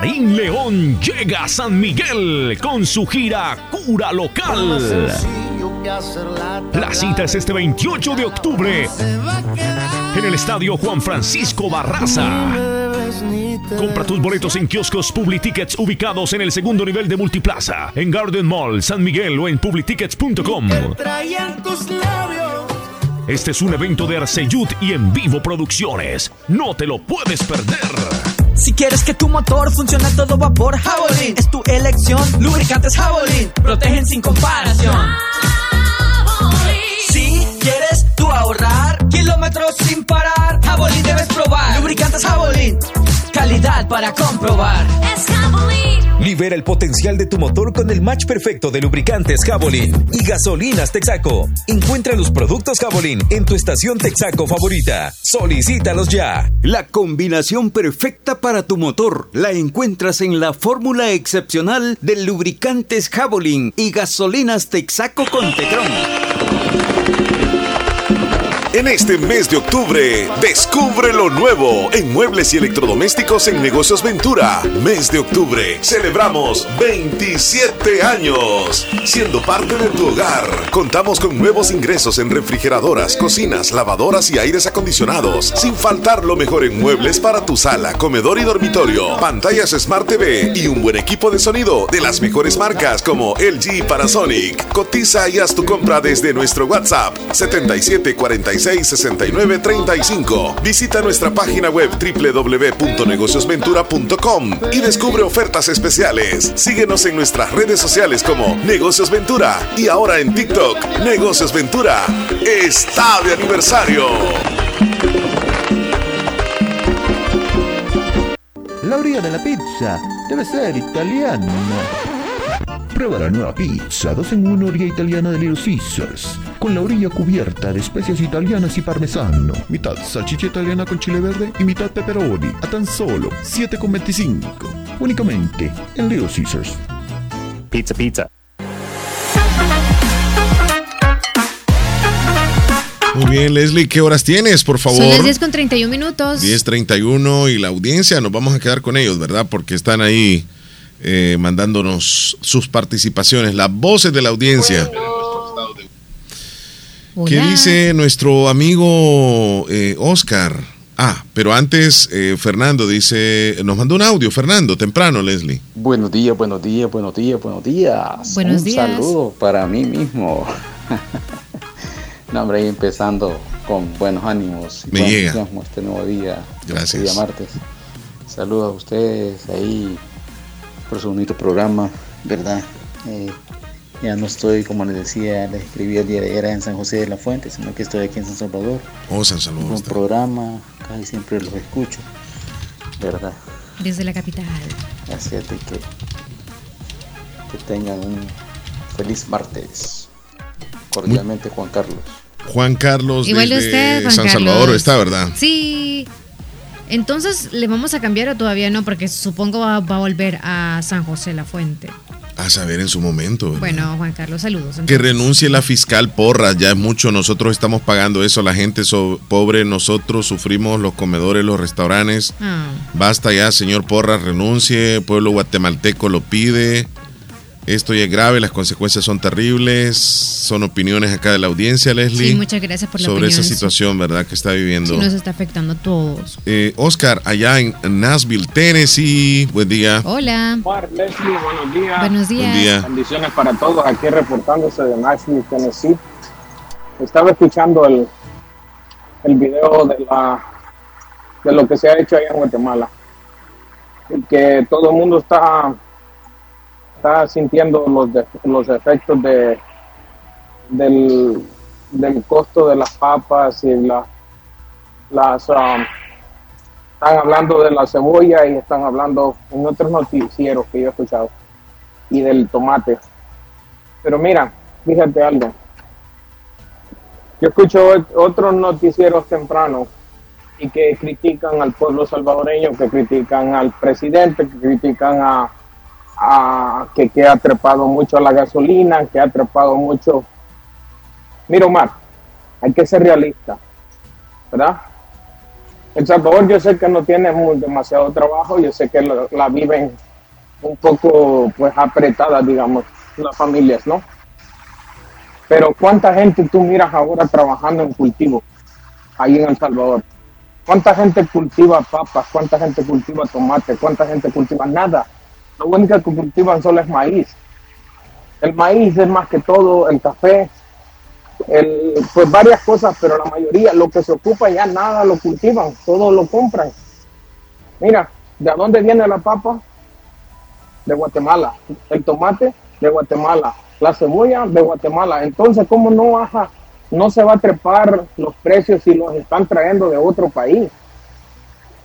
Karim León llega a San Miguel con su gira Cura Local. La cita es este 28 de octubre en el estadio Juan Francisco Barraza. Compra tus boletos en kioscos Publitickets ubicados en el segundo nivel de Multiplaza, en Garden Mall, San Miguel o en publitickets.com. Este es un evento de Arceyud y en vivo producciones. No te lo puedes perder. Si quieres que tu motor funcione a todo vapor, Javelin es tu elección. Lubricantes Javelin protegen sin comparación. Si quieres tú ahorrar kilómetros sin parar, Javelin debes probar. Lubricantes Javelin, calidad para comprobar. Es Javelin. Libera el potencial de tu motor con el match perfecto de lubricantes Javelin y gasolinas Texaco. Encuentra los productos Javelin en tu estación Texaco favorita. Solicítalos ya. La combinación perfecta para tu motor la encuentras en la fórmula excepcional de lubricantes Javelin y gasolinas Texaco con Tecron. En este mes de octubre, descubre lo nuevo en muebles y electrodomésticos en Negocios Ventura. Mes de octubre, celebramos 27 años. Siendo parte de tu hogar, contamos con nuevos ingresos en refrigeradoras, cocinas, lavadoras y aires acondicionados. Sin faltar lo mejor en muebles para tu sala, comedor y dormitorio. Pantallas Smart TV y un buen equipo de sonido de las mejores marcas como LG y Panasonic. Cotiza y haz tu compra desde nuestro WhatsApp 7746 6935. Visita nuestra página web www.negociosventura.com y descubre ofertas especiales. Síguenos en nuestras redes sociales como Negocios Ventura y ahora en TikTok, Negocios Ventura está de aniversario. La orilla de la pizza debe ser italiana. Prueba la nueva pizza 2 en 1 orilla italiana de Little Caesars. Con la orilla cubierta de especias italianas y parmesano. Mitad salchicha italiana con chile verde y mitad pepperoni. A tan solo 7,25. Únicamente en Little Caesars. Pizza, pizza. Muy bien, Leslie, ¿qué horas tienes, por favor? Son las 10 con 31 minutos. 10.31 y la audiencia, nos vamos a quedar con ellos, ¿verdad? Porque están ahí eh, mandándonos sus participaciones, las voces de la audiencia. ¿Qué dice nuestro amigo eh, Oscar? Ah, pero antes eh, Fernando dice, nos mandó un audio, Fernando, temprano, Leslie. Buenos días, buenos días, buenos días, buenos días. Buenos un días. saludo para mí mismo. no, hombre, ahí empezando con buenos ánimos. y Me llega. Este nuevo día. Gracias. Este día martes. Saludos a ustedes ahí por su bonito programa, ¿verdad? Eh, ya no estoy, como les decía, les escribí el día de ayer en San José de la Fuente, sino que estoy aquí en San Salvador. Oh, San Salvador. Un programa, casi siempre los escucho, ¿verdad? Desde la capital. Así es de que, que tengan un feliz martes. Cordialmente, Juan Carlos. Juan Carlos Igual de desde usted, Juan San Carlos. Salvador está, ¿verdad? Sí. Entonces, ¿le vamos a cambiar o todavía no? Porque supongo va, va a volver a San José La Fuente. A saber en su momento. ¿verdad? Bueno, Juan Carlos, saludos. Que renuncie la fiscal Porras, ya es mucho, nosotros estamos pagando eso, la gente so- pobre, nosotros sufrimos los comedores, los restaurantes. Ah. Basta ya, señor Porras, renuncie, pueblo guatemalteco lo pide. Esto ya es grave, las consecuencias son terribles. Son opiniones acá de la audiencia, Leslie. Sí, muchas gracias por la Sobre esa situación, ¿verdad? Que está viviendo. Sí, nos está afectando a todos. Eh, Oscar, allá en Nashville, Tennessee. Buen día. Hola. Omar, Leslie, buenos días. Buenos días. Buen día. Bendiciones para todos aquí reportándose de Nashville, Tennessee. Estaba escuchando el, el video de, la, de lo que se ha hecho allá en Guatemala. Y que todo el mundo está, está sintiendo los, de- los efectos de, del, del costo de las papas y la- las... um, están hablando de la cebolla y están hablando en otros noticieros que yo he escuchado y del tomate. Pero mira, fíjate algo. Yo escucho ot- otros noticieros tempranos y que critican al pueblo salvadoreño, que critican al presidente, que critican a, a- que, que ha trepado mucho la gasolina, que ha trepado mucho. Mira, Omar, hay que ser realista, ¿verdad? El Salvador yo sé que no tiene mu- demasiado trabajo, yo sé que la, viven un poco pues apretada, digamos, las familias, ¿no? Pero ¿cuánta gente tú miras ahora trabajando en cultivo ahí en El Salvador? ¿Cuánta gente cultiva papas? ¿Cuánta gente cultiva tomate? ¿Cuánta gente cultiva nada? Lo único que cultivan solo es maíz. El maíz es más que todo el café, el, pues varias cosas, pero la mayoría, lo que se ocupa ya nada lo cultivan, todo lo compran. Mira, ¿de dónde viene la papa? De Guatemala. El tomate, de Guatemala. La cebolla, de Guatemala. Entonces, ¿cómo no baja, no se va a trepar los precios si los están trayendo de otro país?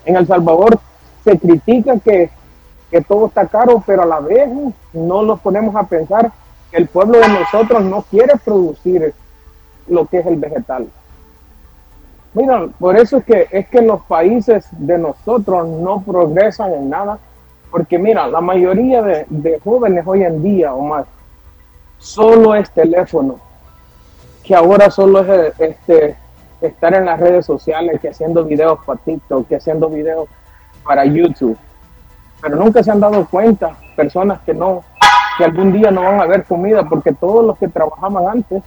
En El Salvador se critica que, que todo está caro, pero a la vez no nos ponemos a pensar que el pueblo de nosotros no quiere producir lo que es el vegetal. Mira, por eso es que es que los países de nosotros no progresan en nada, porque mira, la mayoría de, jóvenes hoy en día o más, solo es teléfono, que ahora solo es eh, este, estar en las redes sociales, que haciendo videos para TikTok, que haciendo videos para YouTube, pero nunca se han dado cuenta personas que no, que algún día no van a ver comida, porque todos los que trabajaban antes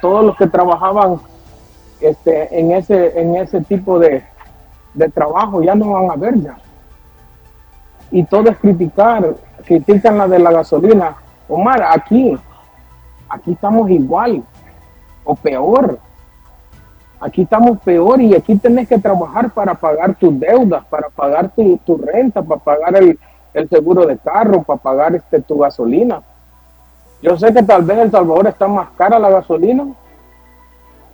todos los que trabajaban este, en, ese, en ese tipo de, de trabajo ya no van a ver ya. Y todo es criticar, critican la de la gasolina. Omar, aquí, aquí estamos igual o peor. Aquí estamos peor y aquí tenés que trabajar para pagar tus deudas, para pagar tu, renta, para pagar el, seguro de carro, para pagar este, tu gasolina. Yo sé que tal vez en El Salvador está más cara la gasolina,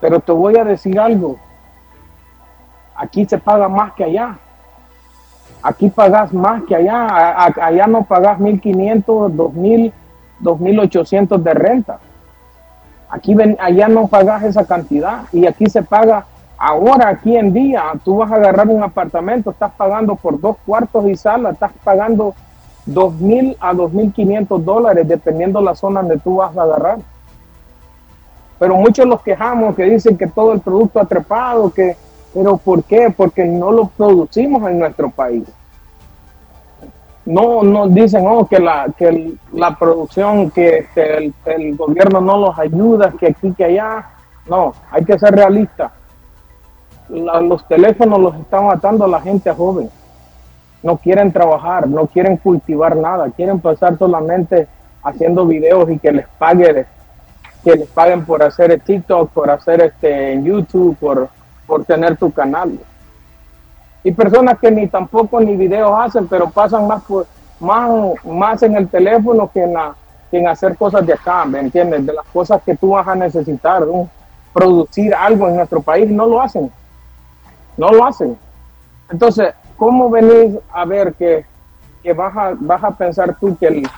pero te voy a decir algo. Aquí se paga más que allá. Aquí pagas más que allá. Allá no pagas 1.500, 2.000, 2.800 de renta. Aquí ven, allá no pagas esa cantidad y aquí se paga ahora, aquí en día. Tú vas a agarrar un apartamento, estás pagando por dos cuartos y sala, estás pagando 2.000 a 2.500 dólares dependiendo la zona donde tú vas a agarrar. Pero muchos los quejamos que dicen que todo el producto ha trepado, que, pero ¿por qué? Porque no lo producimos en nuestro país. No nos dicen oh, que, la, que la producción, que el, gobierno no los ayuda, que aquí, que allá. No, hay que ser realista. La- los teléfonos los están matando a la gente joven no quieren trabajar, no quieren cultivar nada, quieren pasar solamente haciendo videos y que les pague, que les paguen por hacer TikTok, por hacer este YouTube, por, por tener tu canal. Y personas que ni tampoco ni videos hacen, pero pasan más por, más, más en el teléfono que en, la, que en hacer cosas de acá, ¿me entiendes? De las cosas que tú vas a necesitar, producir algo en nuestro país, no lo hacen. No lo hacen. Entonces, ¿cómo venís a ver que, que vas, a, vas a pensar tú que el,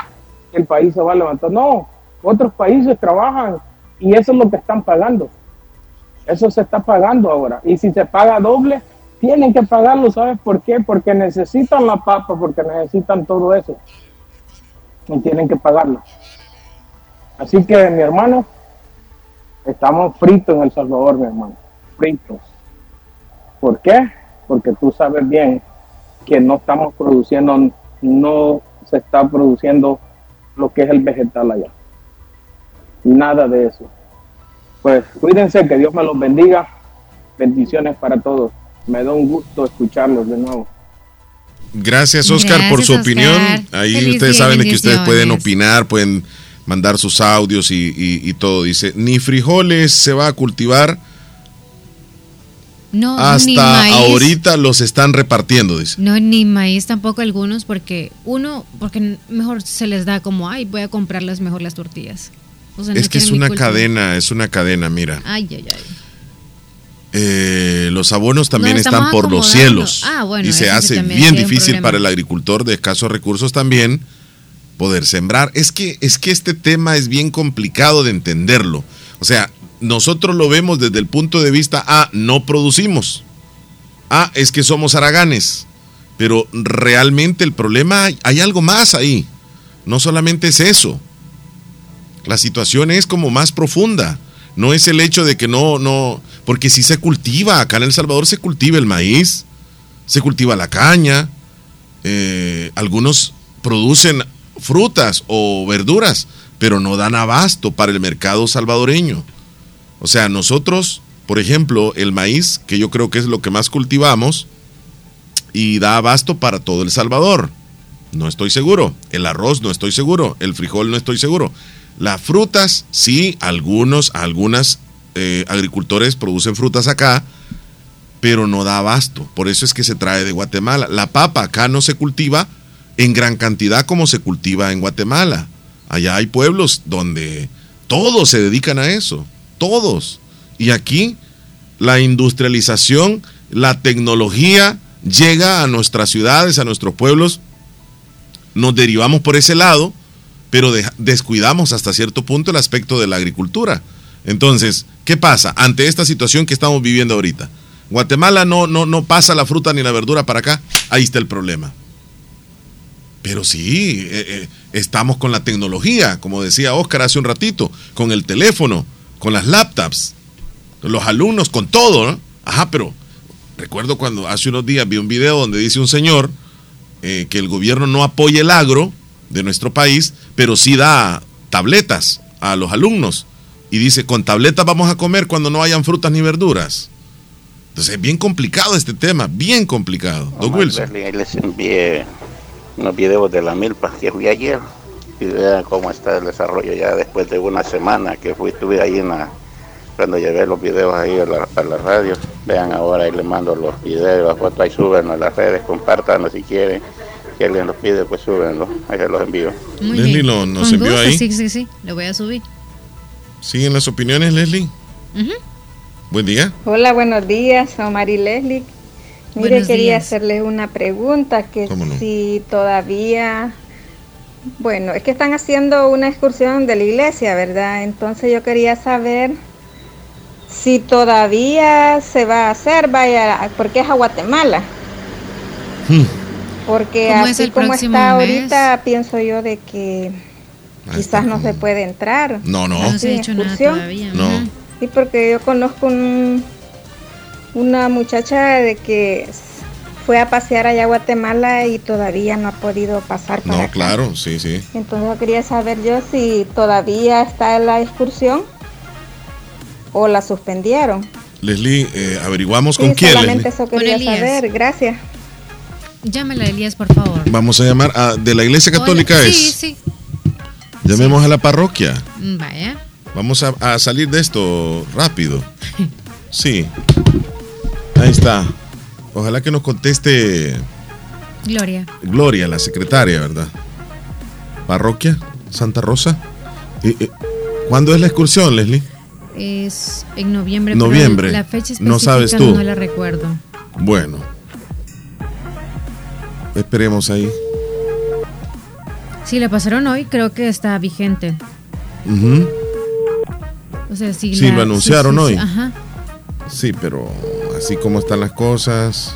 el país se va a levantar? No, otros países trabajan y eso es lo que están pagando. Eso se está pagando ahora. Y si se paga doble, tienen que pagarlo, ¿sabes por qué? Porque necesitan la papa, porque necesitan todo eso. Y tienen que pagarlo. Así que, mi hermano, estamos fritos en El Salvador, mi hermano. Fritos. ¿Por qué? Porque tú sabes bien que no estamos produciendo, no se está produciendo lo que es el vegetal allá. Nada de eso. Pues cuídense, que Dios me los bendiga. Bendiciones para todos. Me da un gusto escucharlos de nuevo. Gracias, Oscar, por su opinión. Ahí ustedes saben que ustedes pueden opinar, pueden mandar sus audios y, todo. Dice, ni frijoles se va a cultivar. No, hasta ahorita los están repartiendo, dice. No, ni maíz tampoco algunos, porque uno, porque mejor se les da como, ay, voy a comprarles mejor las tortillas. es que es una cadena, es una cadena, mira. Ay, ay, ay. Eh, los abonos también están por los cielos. Ah, y se hace bien difícil para el agricultor de escasos recursos también poder sembrar. Es que, es que este tema es bien complicado de entenderlo. O sea, nosotros lo vemos desde el punto de vista, ah, no producimos. Ah, es que somos haraganes. Pero realmente el problema, hay algo más ahí. No solamente es eso. La situación es como más profunda. No es el hecho de que no, no, porque si se cultiva, acá en El Salvador se cultiva el maíz, se cultiva la caña, eh, algunos producen frutas o verduras, pero no dan abasto para el mercado salvadoreño. O sea, nosotros, por ejemplo, el maíz, que yo creo que es lo que más cultivamos, y da abasto para todo El Salvador. No estoy seguro. El arroz no estoy seguro. El frijol no estoy seguro. Las frutas, sí, algunos, algunas eh, agricultores producen frutas acá, pero no da abasto. Por eso es que se trae de Guatemala. La papa acá no se cultiva en gran cantidad como se cultiva en Guatemala. Allá hay pueblos donde todos se dedican a eso, todos. Y aquí la industrialización, la tecnología llega a nuestras ciudades, a nuestros pueblos. Nos derivamos por ese lado pero descuidamos hasta cierto punto el aspecto de la agricultura. Entonces, ¿qué pasa ante esta situación que estamos viviendo ahorita? Guatemala no, no, no pasa la fruta ni la verdura para acá, ahí está el problema. Pero sí, eh, eh, estamos con la tecnología, como decía Oscar hace un ratito, con el teléfono, con las laptops, los alumnos, con todo, ¿no? Ajá, pero recuerdo cuando hace unos días vi un video donde dice un señor eh, que el gobierno no apoya el agro de nuestro país, pero sí da tabletas a los alumnos. Y dice, con tabletas vamos a comer cuando no hayan frutas ni verduras. Entonces es bien complicado este tema, bien complicado. Don Wilson. Les envié unos videos de la milpa que fui ayer y vean cómo está el desarrollo ya después de una semana que fui, estuve ahí en la, cuando llevé los videos ahí a la, a la radio. Vean ahora, ahí les mando los videos, las fotos, ahí suben a las redes, compartan si quieren que alguien los pide, pues súbenlo. Ahí se los envío. Leslie nos envió ahí. Sí, sí, sí, lo voy a subir. ¿Siguen las opiniones, Leslie? Buen día. Hola, buenos días, Omar y Leslie. Mire, quería hacerles una pregunta, que si todavía, bueno, es que están haciendo una excursión de la iglesia, ¿verdad? Entonces yo quería saber si todavía se va a hacer, vaya, porque es a Guatemala. Hmm. Porque así como está ahorita, pienso yo de que quizás no se puede entrar. No, no. No se ha hecho nada todavía. No. Sí, porque yo conozco una muchacha de que fue a pasear allá a Guatemala y todavía no ha podido pasar para No, claro, sí, sí. Entonces yo quería saber yo si todavía está en la excursión o la suspendieron. Leslie, eh, averiguamos con quién. Solamente eso quería saber, gracias. Llámela, Elías, por favor. Vamos a llamar a. ¿De la iglesia católica es? Sí, sí. Llamemos a la parroquia. Mm, vaya. Vamos a, salir de esto rápido. Sí. Ahí está. Ojalá que nos conteste. Gloria. Gloria, la secretaria, ¿verdad? Parroquia, Santa Rosa. ¿Cuándo es la excursión, Leslie? Es en noviembre. Noviembre. la fecha específica no sabes tú. No la recuerdo. Bueno, Esperemos ahí. Si la pasaron hoy, creo que está vigente. O sea, si sí, lo anunciaron hoy. Ajá. Sí, pero así como están las cosas,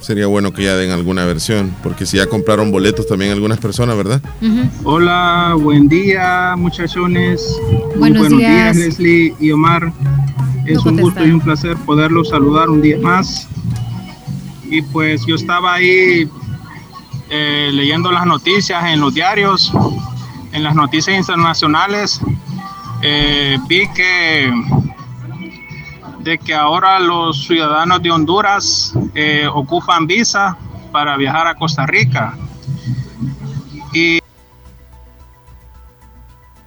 sería bueno que ya den alguna versión, porque si ya compraron boletos también algunas personas, ¿verdad? Hola, buen día, muchachones. Buenos, buenos días. Leslie y Omar. Es un gusto y un placer poderlos saludar un día más y pues yo estaba ahí eh, leyendo las noticias en los diarios en las noticias internacionales eh, vi que de que ahora los ciudadanos de Honduras eh, ocupan visa para viajar a Costa Rica. Y,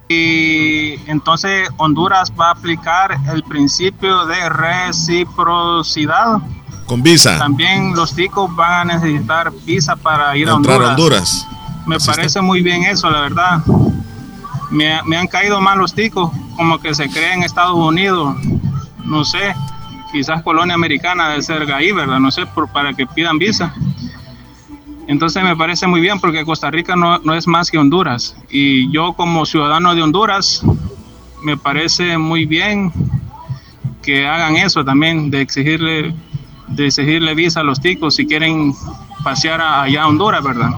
y entonces Honduras va a aplicar el principio de reciprocidad. Con visa. También los ticos van a necesitar visa para ir a Honduras. Honduras. Me parece muy bien eso, la verdad. Me, me han caído mal los ticos, como que se creen en Estados Unidos no sé, quizás colonia americana de ser ahí, ¿verdad? No sé, por, para que pidan visa. Entonces me parece muy bien porque Costa Rica no, no, es más que Honduras. Y yo como ciudadano de Honduras, me parece muy bien que hagan eso también, de exigirle, de exigirle visa a los ticos si quieren pasear allá a Honduras, ¿verdad?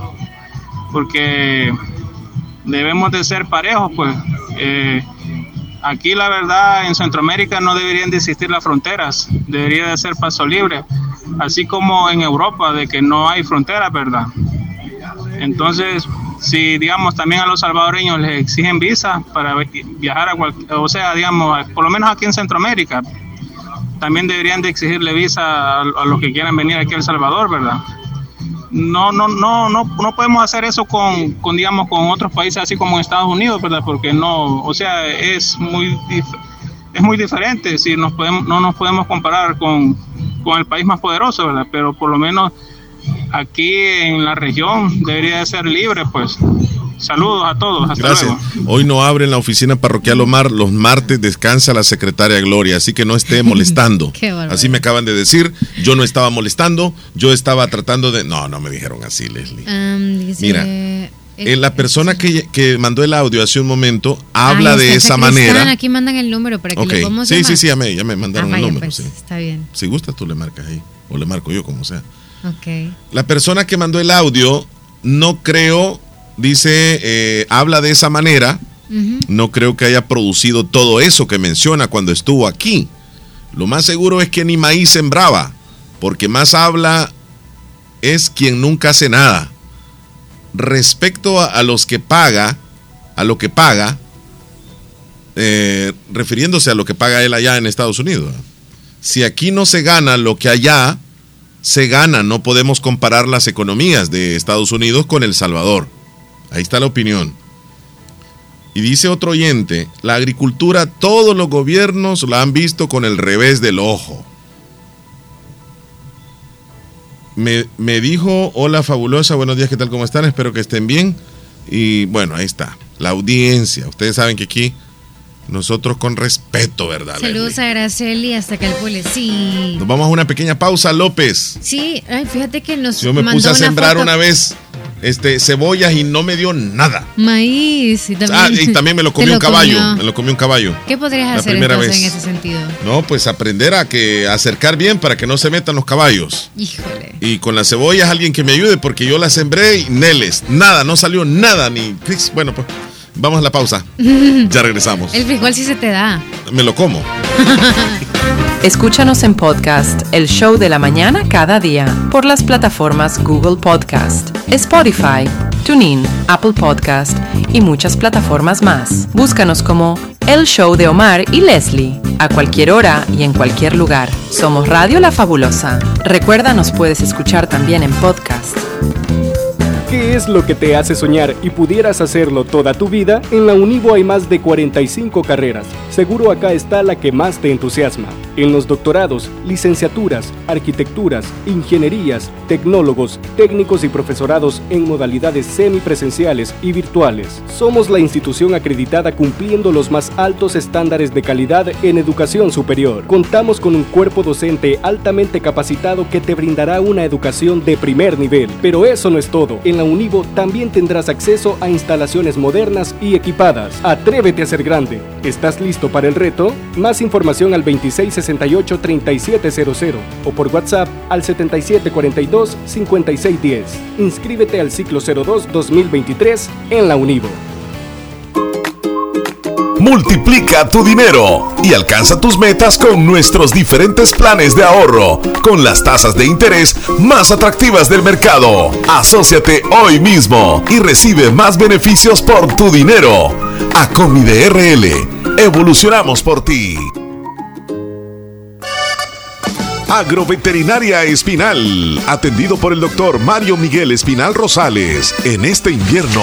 Porque debemos de ser parejos, pues. Eh, Aquí la verdad en Centroamérica no deberían de existir las fronteras, debería de ser paso libre, así como en Europa de que no hay fronteras, ¿verdad? Entonces, si digamos también a los salvadoreños les exigen visa para viajar a cualquier, o sea, digamos, por lo menos aquí en Centroamérica, también deberían de exigirle visa a, los que quieran venir aquí a El Salvador, ¿verdad? no, no, no, no, no podemos hacer eso con, con, digamos, con otros países así como Estados Unidos, ¿verdad? Porque no, o sea, es muy, es muy diferente, si nos podemos, no nos podemos comparar con, con el país más poderoso, ¿verdad? Pero por lo menos aquí en la región debería de ser libre, pues. Saludos a todos. Hasta Gracias. Luego. Hoy no abren la oficina parroquial Omar. Los martes descansa la secretaria Gloria, así que no esté molestando. así me acaban de decir. Yo no estaba molestando. Yo estaba tratando de. No, no me dijeron así, Leslie. Um, dice, Mira, eh, la persona que, que, mandó el audio hace un momento habla Ay, de esa Cristán, manera. Aquí mandan el número para que Ok. le podamos Sí, llamar. sí, sí, ya me, ya me mandaron Ah, el número. pues, sí. Está bien. Si gusta, tú le marcas ahí. O le marco yo, como sea. Ok. La persona que mandó el audio, no creo, dice, eh, habla de esa manera. No creo que haya producido todo eso que menciona cuando estuvo aquí. Lo más seguro es que ni maíz sembraba, porque más habla es quien nunca hace nada. Respecto a, a los que paga, a lo que paga, eh, refiriéndose a lo que paga él allá en Estados Unidos. Si aquí no se gana lo que allá se gana, no podemos comparar las economías de Estados Unidos con El Salvador. Ahí está la opinión. Y dice otro oyente, la agricultura todos los gobiernos la han visto con el revés del ojo. Me, me dijo, hola fabulosa, buenos días, ¿qué tal? ¿Cómo están? Espero que estén bien. Y bueno, ahí está, la audiencia. Ustedes saben que aquí nosotros con respeto, ¿verdad? Saludos a Araceli hasta Calpule. Sí. Nos vamos a una pequeña pausa, López. Sí, ay, fíjate que nos Yo me mandó puse a una sembrar foto- una vez este, cebollas y no me dio nada. Maíz. Y también, Ah, y también me lo comió un caballo. comió. Me lo comió un caballo. ¿Qué podrías La hacer primera vez. en ese sentido? No, pues aprender a que acercar bien para que no se metan los caballos. Híjole. Y con las cebollas alguien que me ayude porque yo las sembré y neles. Nada, no salió nada ni. Bueno, pues vamos a la pausa. Ya regresamos. El frijol sí se te da. Me lo como. Escúchanos en podcast El Show de la Mañana cada día por las plataformas Google Podcast, Spotify, TuneIn, Apple Podcast y muchas plataformas más. Búscanos como El Show de Omar y Leslie a cualquier hora y en cualquier lugar. Somos Radio La Fabulosa. Recuerda, nos puedes escuchar también en podcast. ¿Qué es lo que te hace soñar y pudieras hacerlo toda tu vida? En la Univo hay más de 45 carreras. Seguro acá está la que más te entusiasma. En los doctorados, licenciaturas, arquitecturas, ingenierías, tecnólogos, técnicos y profesorados en modalidades semipresenciales y virtuales. Somos la institución acreditada cumpliendo los más altos estándares de calidad en educación superior. Contamos con un cuerpo docente altamente capacitado que te brindará una educación de primer nivel. Pero eso no es todo. En la Univo también tendrás acceso a instalaciones modernas y equipadas. Atrévete a ser grande. ¿Estás listo para el reto? Más información al 2668-3700 o por WhatsApp al 7742-5610. Inscríbete al ciclo 02-2023 en la Univo. Multiplica tu dinero y alcanza tus metas con nuestros diferentes planes de ahorro, con las tasas de interés más atractivas del mercado. Asociate hoy mismo y recibe más beneficios por tu dinero. Acomi de RL, evolucionamos por ti. Agroveterinaria Espinal, atendido por el doctor Mario Miguel Espinal Rosales, en este invierno.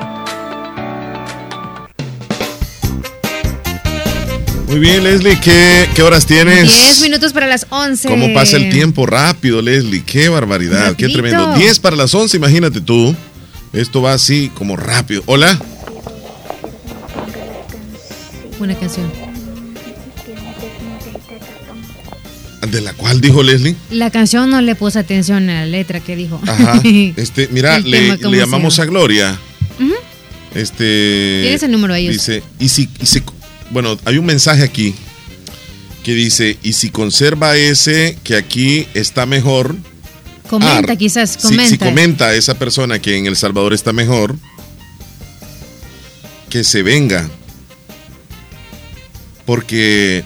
Muy bien, Leslie, ¿qué, ¿qué, horas tienes? 10 minutos para las 11. ¿Cómo pasa el tiempo rápido, Leslie? Qué barbaridad, qué tremendo. 10 para las 11, imagínate tú. Esto va así como rápido. Hola. Una canción. ¿De la cual dijo Leslie? La canción no le puse atención a la letra que dijo. Ajá. Este, mira, le, le llamamos a Gloria. Este. Tienes el número ahí. Dice, y si, y si bueno, hay un mensaje aquí que dice, y si conserva ese que aquí está mejor. Comenta, quizás, comenta. Si, si, comenta esa persona que en El Salvador está mejor, que se venga. Porque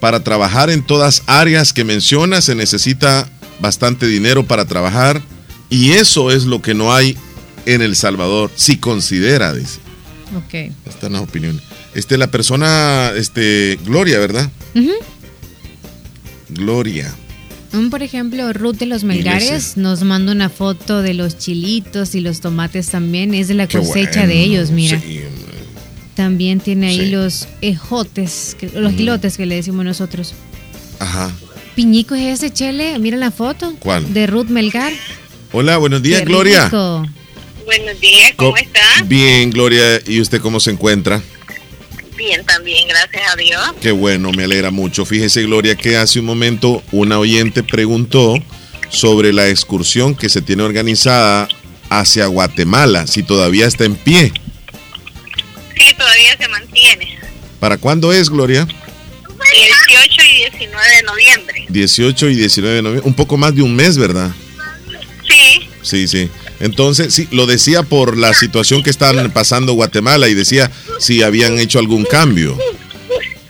para trabajar en todas áreas que menciona se necesita bastante dinero para trabajar. Y eso es lo que no hay en El Salvador, si considera, dice. Ok. Están las opiniones. Este, la persona, este, Gloria, ¿verdad? Gloria. Un, por ejemplo, Ruth de los Melgares nos manda una foto de los chilitos y los tomates también. Es de la cosecha bueno. de ellos, mira. Sí, también tiene ahí sí. los ejotes, que, los gilotes que le decimos nosotros. Ajá. Piñico es ese, Chele. Mira la foto. ¿Cuál? De Ruth Melgar. Hola, buenos días, Qué Gloria. Rico. Buenos días, ¿cómo está? Bien, Gloria. ¿Y usted cómo se encuentra? Bien, también, gracias a Dios. Qué bueno, me alegra mucho. Fíjese, Gloria, que hace un momento una oyente preguntó sobre la excursión que se tiene organizada hacia Guatemala, si todavía está en pie. Sí, todavía se mantiene. ¿Para cuándo es, Gloria? 18 y 19 de noviembre. 18 y 19 de noviembre, un poco más de un mes, ¿verdad? Sí. Sí, sí. Entonces, sí, lo decía por la situación que están pasando Guatemala y decía si habían hecho algún cambio.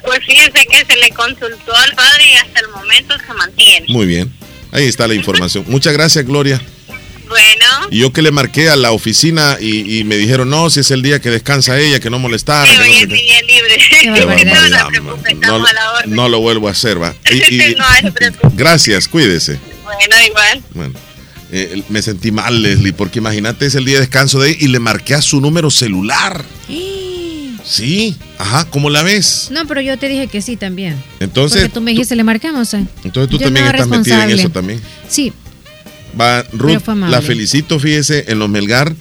Pues fíjese que se le consultó al padre y hasta el momento se mantiene. Muy bien. Ahí está la información. Muchas gracias, Gloria. Bueno. Y yo que le marqué a la oficina y, y me dijeron, no, si es el día que descansa ella, que no molestar. Sí, que no hoy sé es qué". día libre. No, no se man. preocupe, No, estamos a la orden. no lo vuelvo a hacer, va. Y- y- gracias, cuídese. Bueno, igual. Bueno, eh, me sentí mal, Leslie, porque imagínate, es el día de descanso de ella y le marqué a su número celular. Sí, ajá, ¿cómo la ves? No, pero yo te dije que sí también. Entonces, Porque tú me dijiste, le marcamos. eh. entonces tú Yo también no estás metida en eso también. Sí, Va, Ruth, la felicito, fíjese, en los Melgar,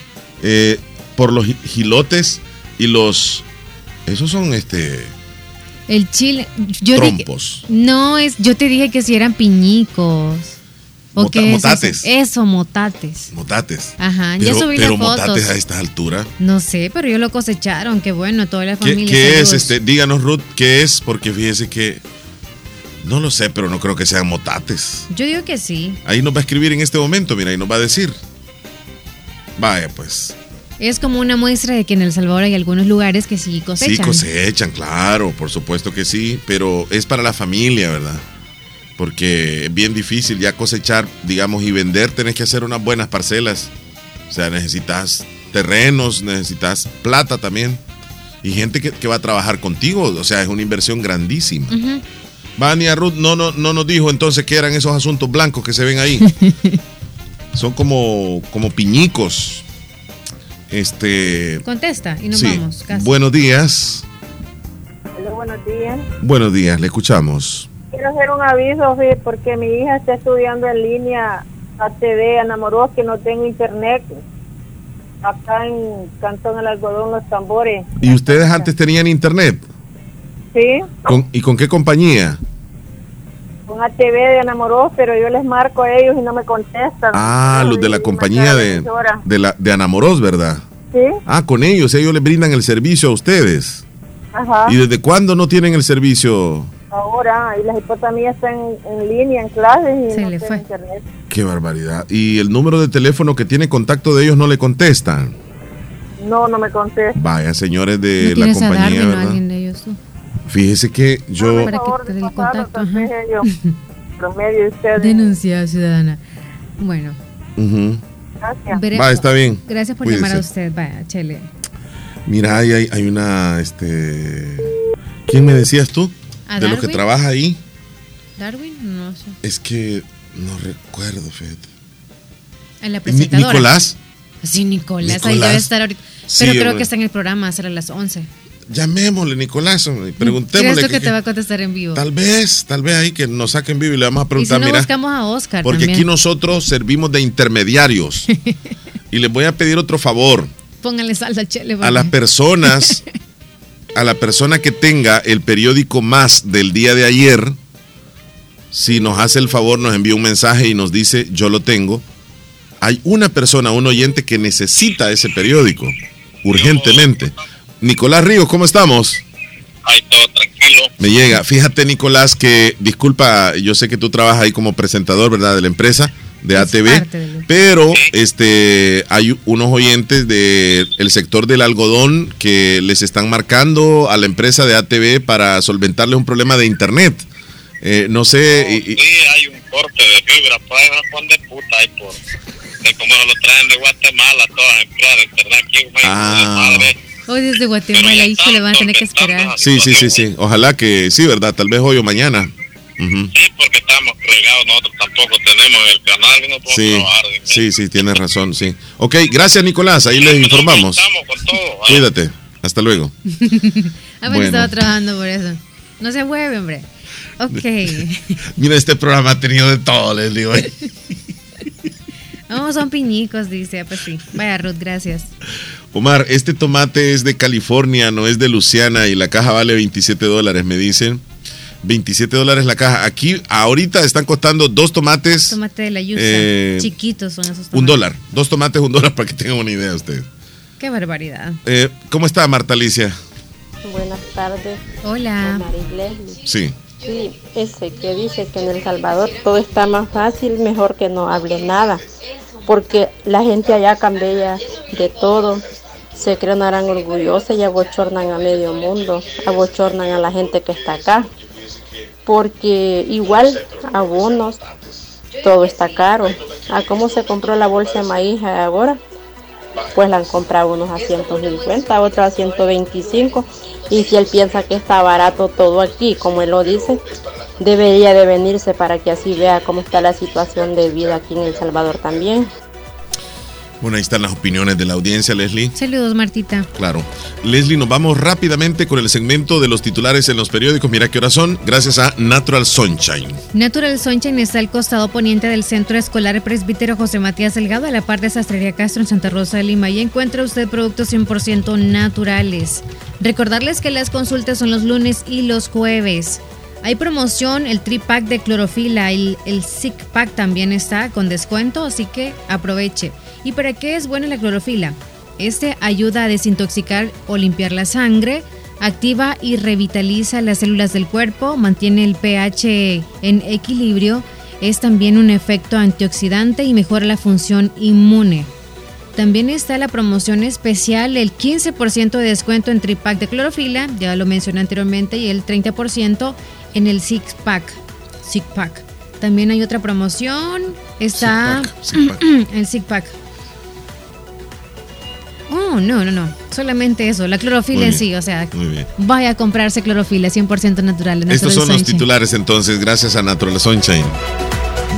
eh, por los gi- gilotes y los... Esos son, este... el chile. Yo dije- Trompos. no, es, yo te dije que si eran piñicos. ¿O Mota- motates. Eso, motates. Motates. Ajá, Pero, subí pero las fotos. motates a esta altura. No sé, pero ellos lo cosecharon, qué bueno, toda la ¿Qué, familia. qué es este? Díganos, Ruth, ¿qué es? Porque fíjese que no lo sé, pero no creo que sean motates. Yo digo que sí. Ahí nos va a escribir en este momento, mira, y nos va a decir. Vaya, pues. Es como una muestra de que en El Salvador hay algunos lugares que sí cosechan. Sí cosechan, claro, por supuesto que sí, pero es para la familia, ¿verdad? Porque es bien difícil ya cosechar, digamos, y vender, tenés que hacer unas buenas parcelas. O sea, necesitas terrenos, necesitas plata también. Y gente que, que va a trabajar contigo, o sea, es una inversión grandísima. Ujú. Vania Ruth no, no, no nos dijo entonces qué eran esos asuntos blancos que se ven ahí. Son como, como piñicos. Este. Contesta y nos sí. vamos. Casi. Buenos días. Hola, buenos días. Buenos días, le escuchamos. Quiero hacer un aviso, sí, porque mi hija está estudiando en línea ATV Anamoros, que no tengo internet. Acá en Cantón El Algodón, Los Tambores. ¿Y ustedes antes tenían internet? Sí, ¿Con- ¿Y con qué compañía? con ATV de Anamoros, pero yo les marco a ellos y no me contestan. Ah, los de la compañía de, de, la, de Anamoros, ¿verdad? Sí, Ah, con ellos, ellos les brindan el servicio a ustedes. ajá. ¿Y desde cuándo no tienen el servicio? Ahora, y las hipotas mías están en línea, en clases y no tengo internet. Qué barbaridad. ¿Y el número de teléfono que tiene contacto de ellos no le contestan? No, no me contestan. Vaya, señores de ¿No la a compañía, Darwin o ¿verdad? alguien de ellos tú? Fíjese que yo... Para que te dé el contacto. promedio de ustedes. Denuncia ciudadana. Bueno. Gracias. veremos. Va, está bien. Gracias por Cuídese. llamar a usted. Vaya, chele. Mira, hay, hay una, este... ¿Quién me decías tú? ¿A De los que trabaja ahí. Darwin, no sé. Es que no recuerdo, fíjate. En la presentadora. Nicolás. Sí, Nicolás, ahí Nicolás. debe estar ahorita. Sí, Pero creo que está en el programa, será a las 11. Llamémosle, Nicolás, hombre, y ¿Crees preguntémosle. tú que- que te va a contestar en vivo? Tal vez, tal vez ahí que nos saquen vivo y le vamos a Y si preguntar, no, mira, buscamos a Oscar porque también. aquí nosotros servimos de intermediarios. y les voy a pedir otro favor Póngale salsa al chele. a las personas, a la persona que tenga el periódico más del día de ayer, si nos hace el favor, nos envía un mensaje y nos dice, yo lo tengo. Hay una persona, un oyente que necesita ese periódico urgentemente. Nicolás Ríos, ¿cómo estamos? Ay, todo tranquilo. Me llega. Fíjate, Nicolás, que disculpa, yo sé que tú trabajas ahí como presentador, ¿verdad? De la empresa de ATV, pero este hay unos oyentes del sector del algodón que les están marcando a la empresa de ATV para solventarles un problema de internet. Eh, no sé, y- y- Sí, hay un corte de fibra, a poner puta ahí por... De como lo traen de Guatemala, todas empleadas. Aquí, güey, Ah. madre. Hoy desde Guatemala, hijo, le van a tener que esperar. sí, sí, sí, sí. Ojalá que sí, ¿verdad? Tal vez hoy o mañana. Ujú. Porque estamos regados, nosotros tampoco tenemos el canal y no podemos Sí, trabajar. sí, sí, tienes razón, sí. Ok, gracias Nicolás, ahí les informamos. Cuídate, hasta luego. Ah, bueno, estaba trabajando por eso. No se mueve, hombre. Ok. Mira, este programa ha tenido de todo, les digo. Vamos, son piñicos, dice. Ah, Pues sí. Vaya, Ruth, gracias. Omar, este tomate es de California, no es de Luciana y la caja vale 27 dólares, me dicen. 27 dólares la caja. Aquí, ahorita están costando dos tomates, Tomate de la yuca. Eh, Chiquitos son esos tomates. un dólar. Dos tomates, un dólar, para que tengan una idea ustedes. Qué barbaridad. Eh, ¿Cómo está Marta Alicia? Buenas tardes. Hola. Sí. Sí, ese que dice que en El Salvador todo está más fácil, mejor que no hable nada, porque la gente allá cambia de todo, se creen gran orgullosa y abochornan a medio mundo, abochornan a la gente que está acá, porque igual abonos, todo está caro. ¿A cómo se compró la bolsa de maíz ahora? Pues la han comprado unos a 150, otros a 125. Y si él piensa que está barato todo aquí, como él lo dice, debería de venirse para que así vea cómo está la situación de vida aquí en El Salvador también. Bueno, ahí están las opiniones de la audiencia, Leslie. Saludos, Martita. Claro. Leslie, nos vamos rápidamente con el segmento de los titulares en los periódicos. Mira qué hora son, gracias a Natural Sunshine. Natural Sunshine está al costado poniente del Centro Escolar Presbítero José Matías Delgado, a la par de Sastrería Castro en Santa Rosa de Lima. Y encuentra usted productos 100% naturales. Recordarles que las consultas son los lunes y los jueves. Hay promoción, el tripack de clorofila, el, el Sick Pack también está con descuento, así que aproveche. ¿Y para qué es buena la clorofila? Este ayuda a desintoxicar o limpiar la sangre, activa y revitaliza las células del cuerpo, mantiene el pH en equilibrio, es también un efecto antioxidante y mejora la función inmune. También está la promoción especial, el 15% de descuento en tripack de clorofila, ya lo mencioné anteriormente, y el 30% en el six pack. Six pack. También hay otra promoción, está el six pack. No, no, no. Solamente eso, la clorofila en sí, o sea, vaya a comprarse clorofila 100% natural. Estos son los titulares entonces, gracias a Natural Sunshine.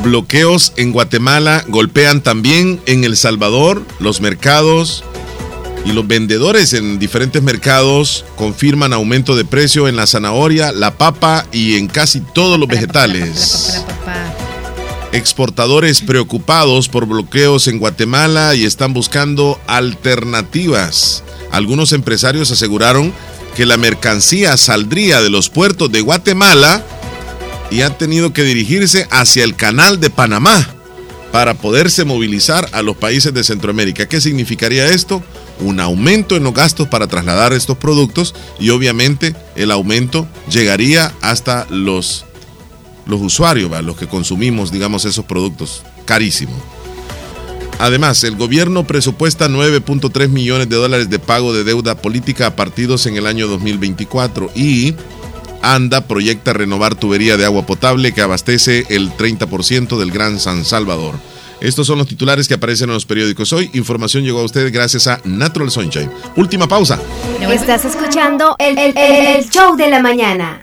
Bloqueos en Guatemala golpean también en El Salvador los mercados y los vendedores en diferentes mercados confirman aumento de precio en la zanahoria, la papa y en casi todos los vegetales exportadores preocupados por bloqueos en Guatemala y están buscando alternativas. Algunos empresarios aseguraron que la mercancía saldría de los puertos de Guatemala y han tenido que dirigirse hacia el canal de Panamá para poderse movilizar a los países de Centroamérica. ¿Qué significaría esto? Un aumento en los gastos para trasladar estos productos y obviamente el aumento llegaría hasta los los usuarios, los que consumimos, digamos, esos productos. Carísimo. Además, el gobierno presupuesta 9.3 millones de dólares de pago de deuda política a partidos en el año 2024 y ANDA proyecta renovar tubería de agua potable que abastece el 30% del Gran San Salvador. Estos son los titulares que aparecen en los periódicos hoy. Información llegó a ustedes gracias a Natural Sunshine. Última pausa. Estás escuchando el, el show de la mañana.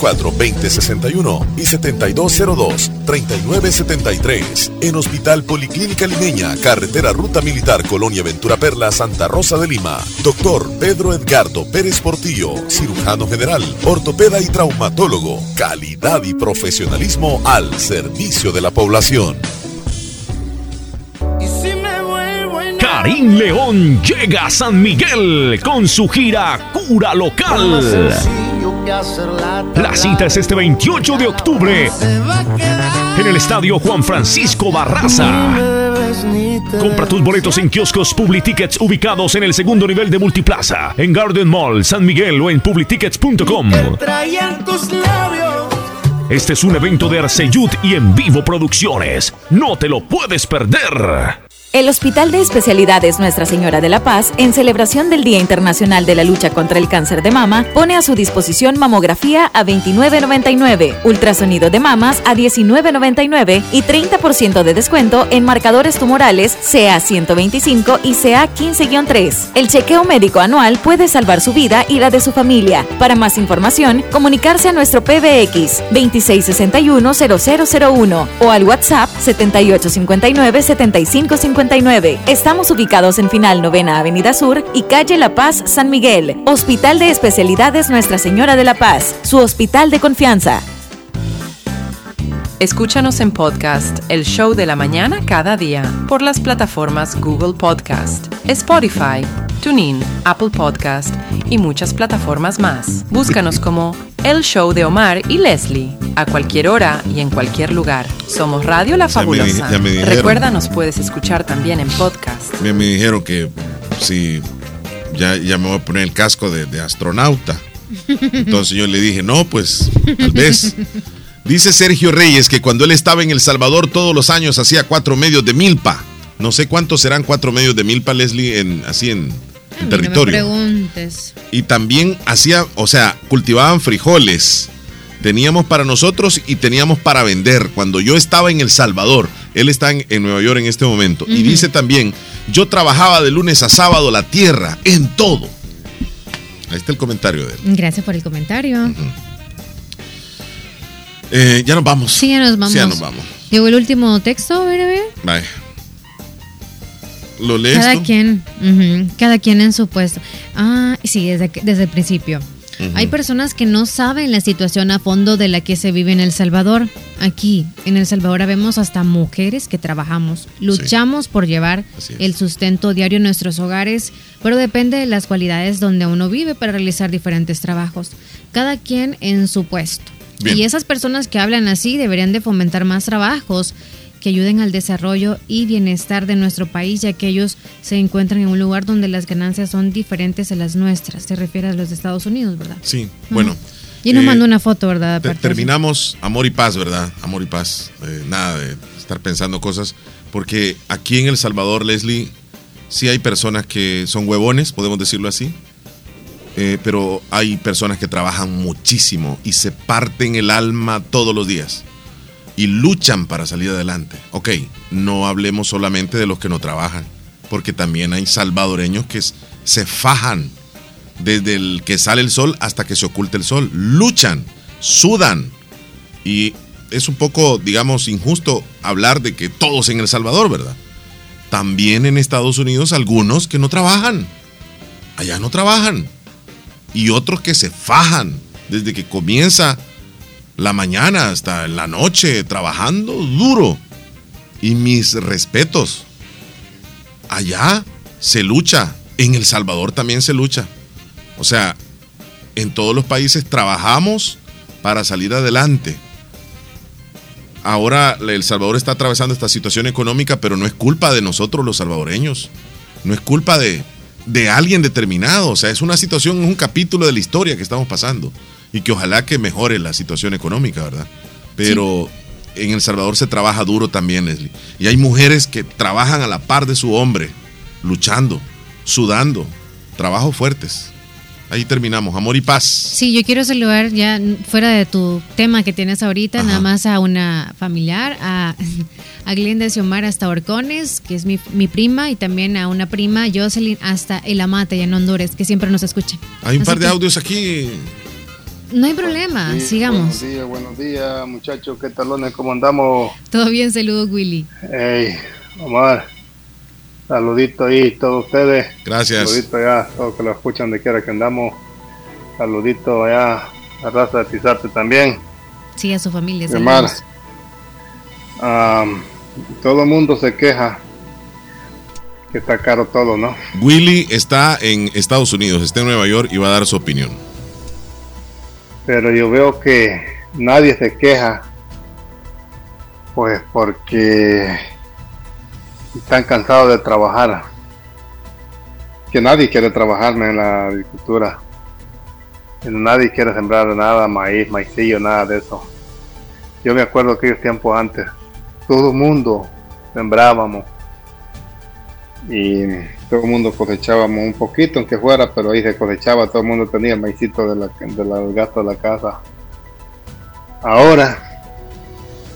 2061 y 7202-3973. En Hospital Policlínica Limeña, Carretera Ruta Militar Colonia Ventura Perla, Santa Rosa de Lima. Doctor Pedro Edgardo Pérez Portillo, cirujano general, ortopeda y traumatólogo. Calidad y profesionalismo al servicio de la población. Karim León llega a San Miguel con su gira Cura Local. La cita es este 28 de octubre en el estadio Juan Francisco Barraza. Compra tus boletos en kioscos Publitickets ubicados en el segundo nivel de Multiplaza, en Garden Mall, San Miguel o en publitickets.com. Este es un evento de Arceyut y en vivo producciones. No te lo puedes perder. El Hospital de Especialidades Nuestra Señora de la Paz, en celebración del Día Internacional de la Lucha contra el Cáncer de Mama, pone a su disposición mamografía a 29.99, ultrasonido de mamas a 19.99 y 30% de descuento en marcadores tumorales CA 125 y CA 15-3. El chequeo médico anual puede salvar su vida y la de su familia. Para más información, comunicarse a nuestro PBX 2661-0001 o al WhatsApp 7859-7550. Estamos ubicados en Final Novena Avenida Sur y Calle La Paz, San Miguel. Hospital de Especialidades Nuestra Señora de la Paz, su hospital de confianza. Escúchanos en podcast El Show de la Mañana cada día por las plataformas Google Podcast, Spotify, TuneIn, Apple Podcast y muchas plataformas más. Búscanos como El Show de Omar y Leslie a cualquier hora y en cualquier lugar. Somos Radio La Fabulosa. Recuerda, nos puedes escuchar también en podcast. Me, me dijeron que si ya, ya me voy a poner el casco de, de astronauta. Entonces yo le dije, no, pues tal vez. Dice Sergio Reyes que cuando él estaba en El Salvador todos los años hacía cuatro medios de milpa. No sé cuántos serán cuatro medios de milpa, Leslie, en, así en, en territorio. No me. Y también hacía, o sea, cultivaban frijoles. Teníamos para nosotros y teníamos para vender. Cuando yo estaba en El Salvador, él está en, en Nueva York en este momento. Y dice también, yo trabajaba de lunes a sábado la tierra, en todo. Ahí está el comentario de él. Gracias por el comentario. Eh, ya nos vamos. Sí, ya nos vamos. Sí, ya nos vamos. Llegó el último texto, a ver, a ver. Vaya. ¿Lo lees Cada tú? quien, cada quien en su puesto. Ah, sí, desde, desde el principio. Hay personas que no saben la situación a fondo de la que se vive en El Salvador. Aquí, en El Salvador, vemos hasta mujeres que trabajamos, luchamos por llevar el sustento diario en nuestros hogares, pero depende de las cualidades donde uno vive para realizar diferentes trabajos. Cada quien en su puesto. Bien. Y esas personas que hablan así deberían de fomentar más trabajos que ayuden al desarrollo y bienestar de nuestro país, ya que ellos se encuentran en un lugar donde las ganancias son diferentes a las nuestras. Se refiere a los de Estados Unidos, ¿verdad? Sí, bueno. Y nos eh, mandó una foto, ¿verdad? te- terminamos amor y paz, ¿verdad? Amor y paz. Eh, nada de estar pensando cosas. Porque aquí en El Salvador, Leslie, sí hay personas que son huevones, podemos decirlo así. Eh, pero hay personas que trabajan muchísimo y se parten el alma todos los días. Y luchan para salir adelante. Ok, no hablemos solamente de los que no trabajan. Porque también hay salvadoreños que se fajan desde el que sale el sol hasta que se oculta el sol. Luchan, sudan. Y es un poco, digamos, injusto hablar de que todos en El Salvador, ¿verdad? También en Estados Unidos algunos que no trabajan. Allá no trabajan. Y otros que se fajan desde que comienza la mañana hasta la noche trabajando duro. Y mis respetos. Allá se lucha. En El Salvador también se lucha. O sea, en todos los países trabajamos para salir adelante. Ahora El Salvador está atravesando esta situación económica, pero no es culpa de nosotros los salvadoreños. No es culpa de, de alguien determinado. O sea, es una situación, es un capítulo de la historia que estamos pasando. Y que ojalá que mejore la situación económica, ¿verdad? Pero en El Salvador se trabaja duro también, Leslie. Y hay mujeres que trabajan a la par de su hombre, luchando, sudando, trabajos fuertes. Ahí terminamos, amor y paz. Sí, yo quiero saludar ya fuera de tu tema que tienes ahorita, nada más a una familiar, a, a Glenda Xiomar hasta Orcones, que es mi, mi prima, y también a una prima, Jocelyn, hasta El Amate, allá en Honduras, que siempre nos escuchan. Hay un Así par de que audios aquí. No hay problema, Sí, sigamos. Buenos días, buenos días, muchachos. ¿Qué talones? ¿Cómo andamos? Todo bien, saludos, Willy. Hey, Omar, saludito ahí, todos ustedes. Gracias. Saludito allá, todos que lo escuchan de quiera que andamos. Saludito allá a raza de Tizarte también. Sí, a su familia. Saludos. Am, todo el mundo se queja que está caro todo, ¿no? Willy está en Estados Unidos, está en Nueva York y va a dar su opinión. Pero yo veo que nadie se queja pues porque están cansados de trabajar. Que nadie quiere trabajar en la agricultura. Nadie quiere sembrar nada maíz maicillo nada de eso. Yo me acuerdo aquellos tiempos antes todo el mundo sembrábamos. Y todo el mundo cosechábamos un poquito aunque fuera pero ahí se cosechaba todo el mundo tenía maicito de la, de la- del gasto de la casa. Ahora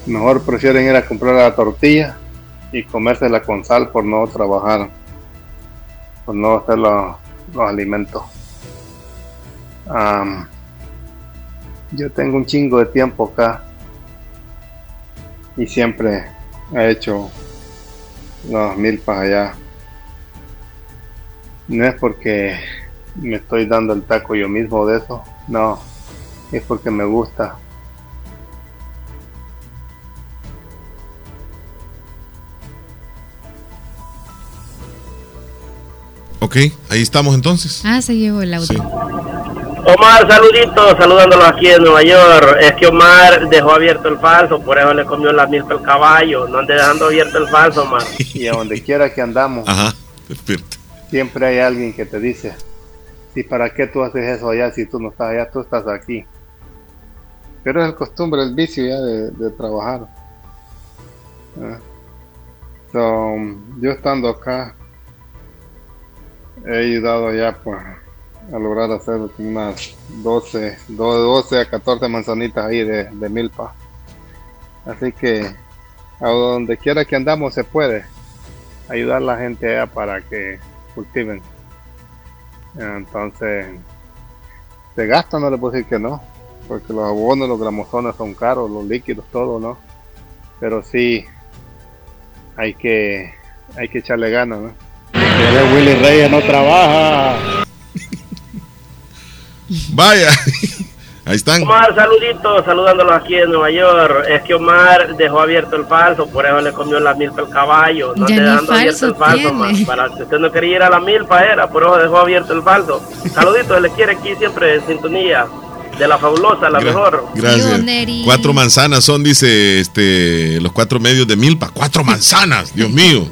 mejor prefieren ir a comprar la tortilla y comérsela con sal por no trabajar por no hacer los, alimentos. Yo tengo un chingo de tiempo acá y siempre he hecho las milpas allá no es porque me estoy dando el taco yo mismo de eso, no, es porque me gusta. Ok, ahí estamos entonces. Ah, se llevó el auto. Sí. Omar, saluditos, saludándolos aquí en Nueva York. Es que Omar dejó abierto el falso, por eso le comió la milpa el caballo. No ande dejando abierto el falso, Omar. Y a donde quiera que andamos. Ajá, perfecto siempre hay alguien que te dice, ¿y para qué tú haces eso allá si tú no estás allá, tú estás aquí? Pero es el costumbre, el vicio ya de, trabajar. Ah. So, yo estando acá, he ayudado ya pues, a lograr hacer unas 12, do- 12 a 14 manzanitas ahí de, de milpa. Así que a donde quiera que andamos se puede ayudar a la gente allá para que cultiven. Entonces, se gasta, no le puedo decir que no, porque los abonos, los gramosones son caros, los líquidos, todo, ¿no? Pero sí, hay que, hay que echarle ganas, ¿no? Willy Reyes no trabaja. Vaya, ahí están. Omar, saludito, saludándolos aquí en Nueva York. Es que Omar dejó abierto el falso, por eso le comió la milpa el caballo. No ni dejando abierto falso el falso. Omar. Para que usted no quería ir a la milpa era, por eso dejó abierto el falso. Saluditos, le quiere aquí siempre en sintonía de la fabulosa, la Gra- mejor. Gracias. Cuatro manzanas son, dice, este, los cuatro medios de milpa. Cuatro manzanas, Dios mío.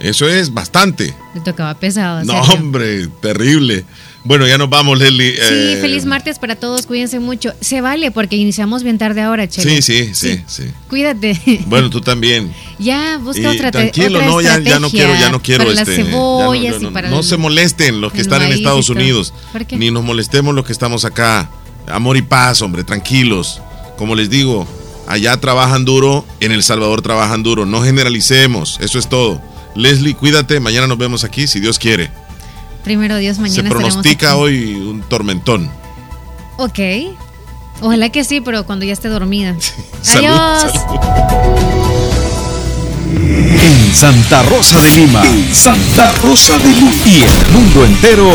Eso es bastante. Le tocaba pesado. No, Sergio. hombre, terrible. Bueno, ya nos vamos, Leslie. Sí, Eh, feliz martes para todos, cuídense mucho. Se vale porque iniciamos bien tarde ahora, Chelo. Sí, sí, sí, sí. Cuídate. Bueno, tú también. ya, busca Y otra tranquilo, otra no, ya, ya no quiero, ya no quiero. Para este, las no- cebollas no, y para no el- se molesten los que están en Estados. Unidos. ¿Por qué? Ni nos molestemos los que estamos acá. Amor y paz, hombre, tranquilos. Como les digo, allá trabajan duro, en El Salvador trabajan duro. No generalicemos, eso es todo. Leslie, cuídate, mañana nos vemos aquí, si Dios quiere. Primero Dios, mañana Se pronostica aquí. hoy un tormentón. Ok. Ojalá que sí, pero cuando ya esté dormida. Salud, Adiós. En Santa Rosa de Lima. En Santa Rosa de Lima. Y el mundo entero.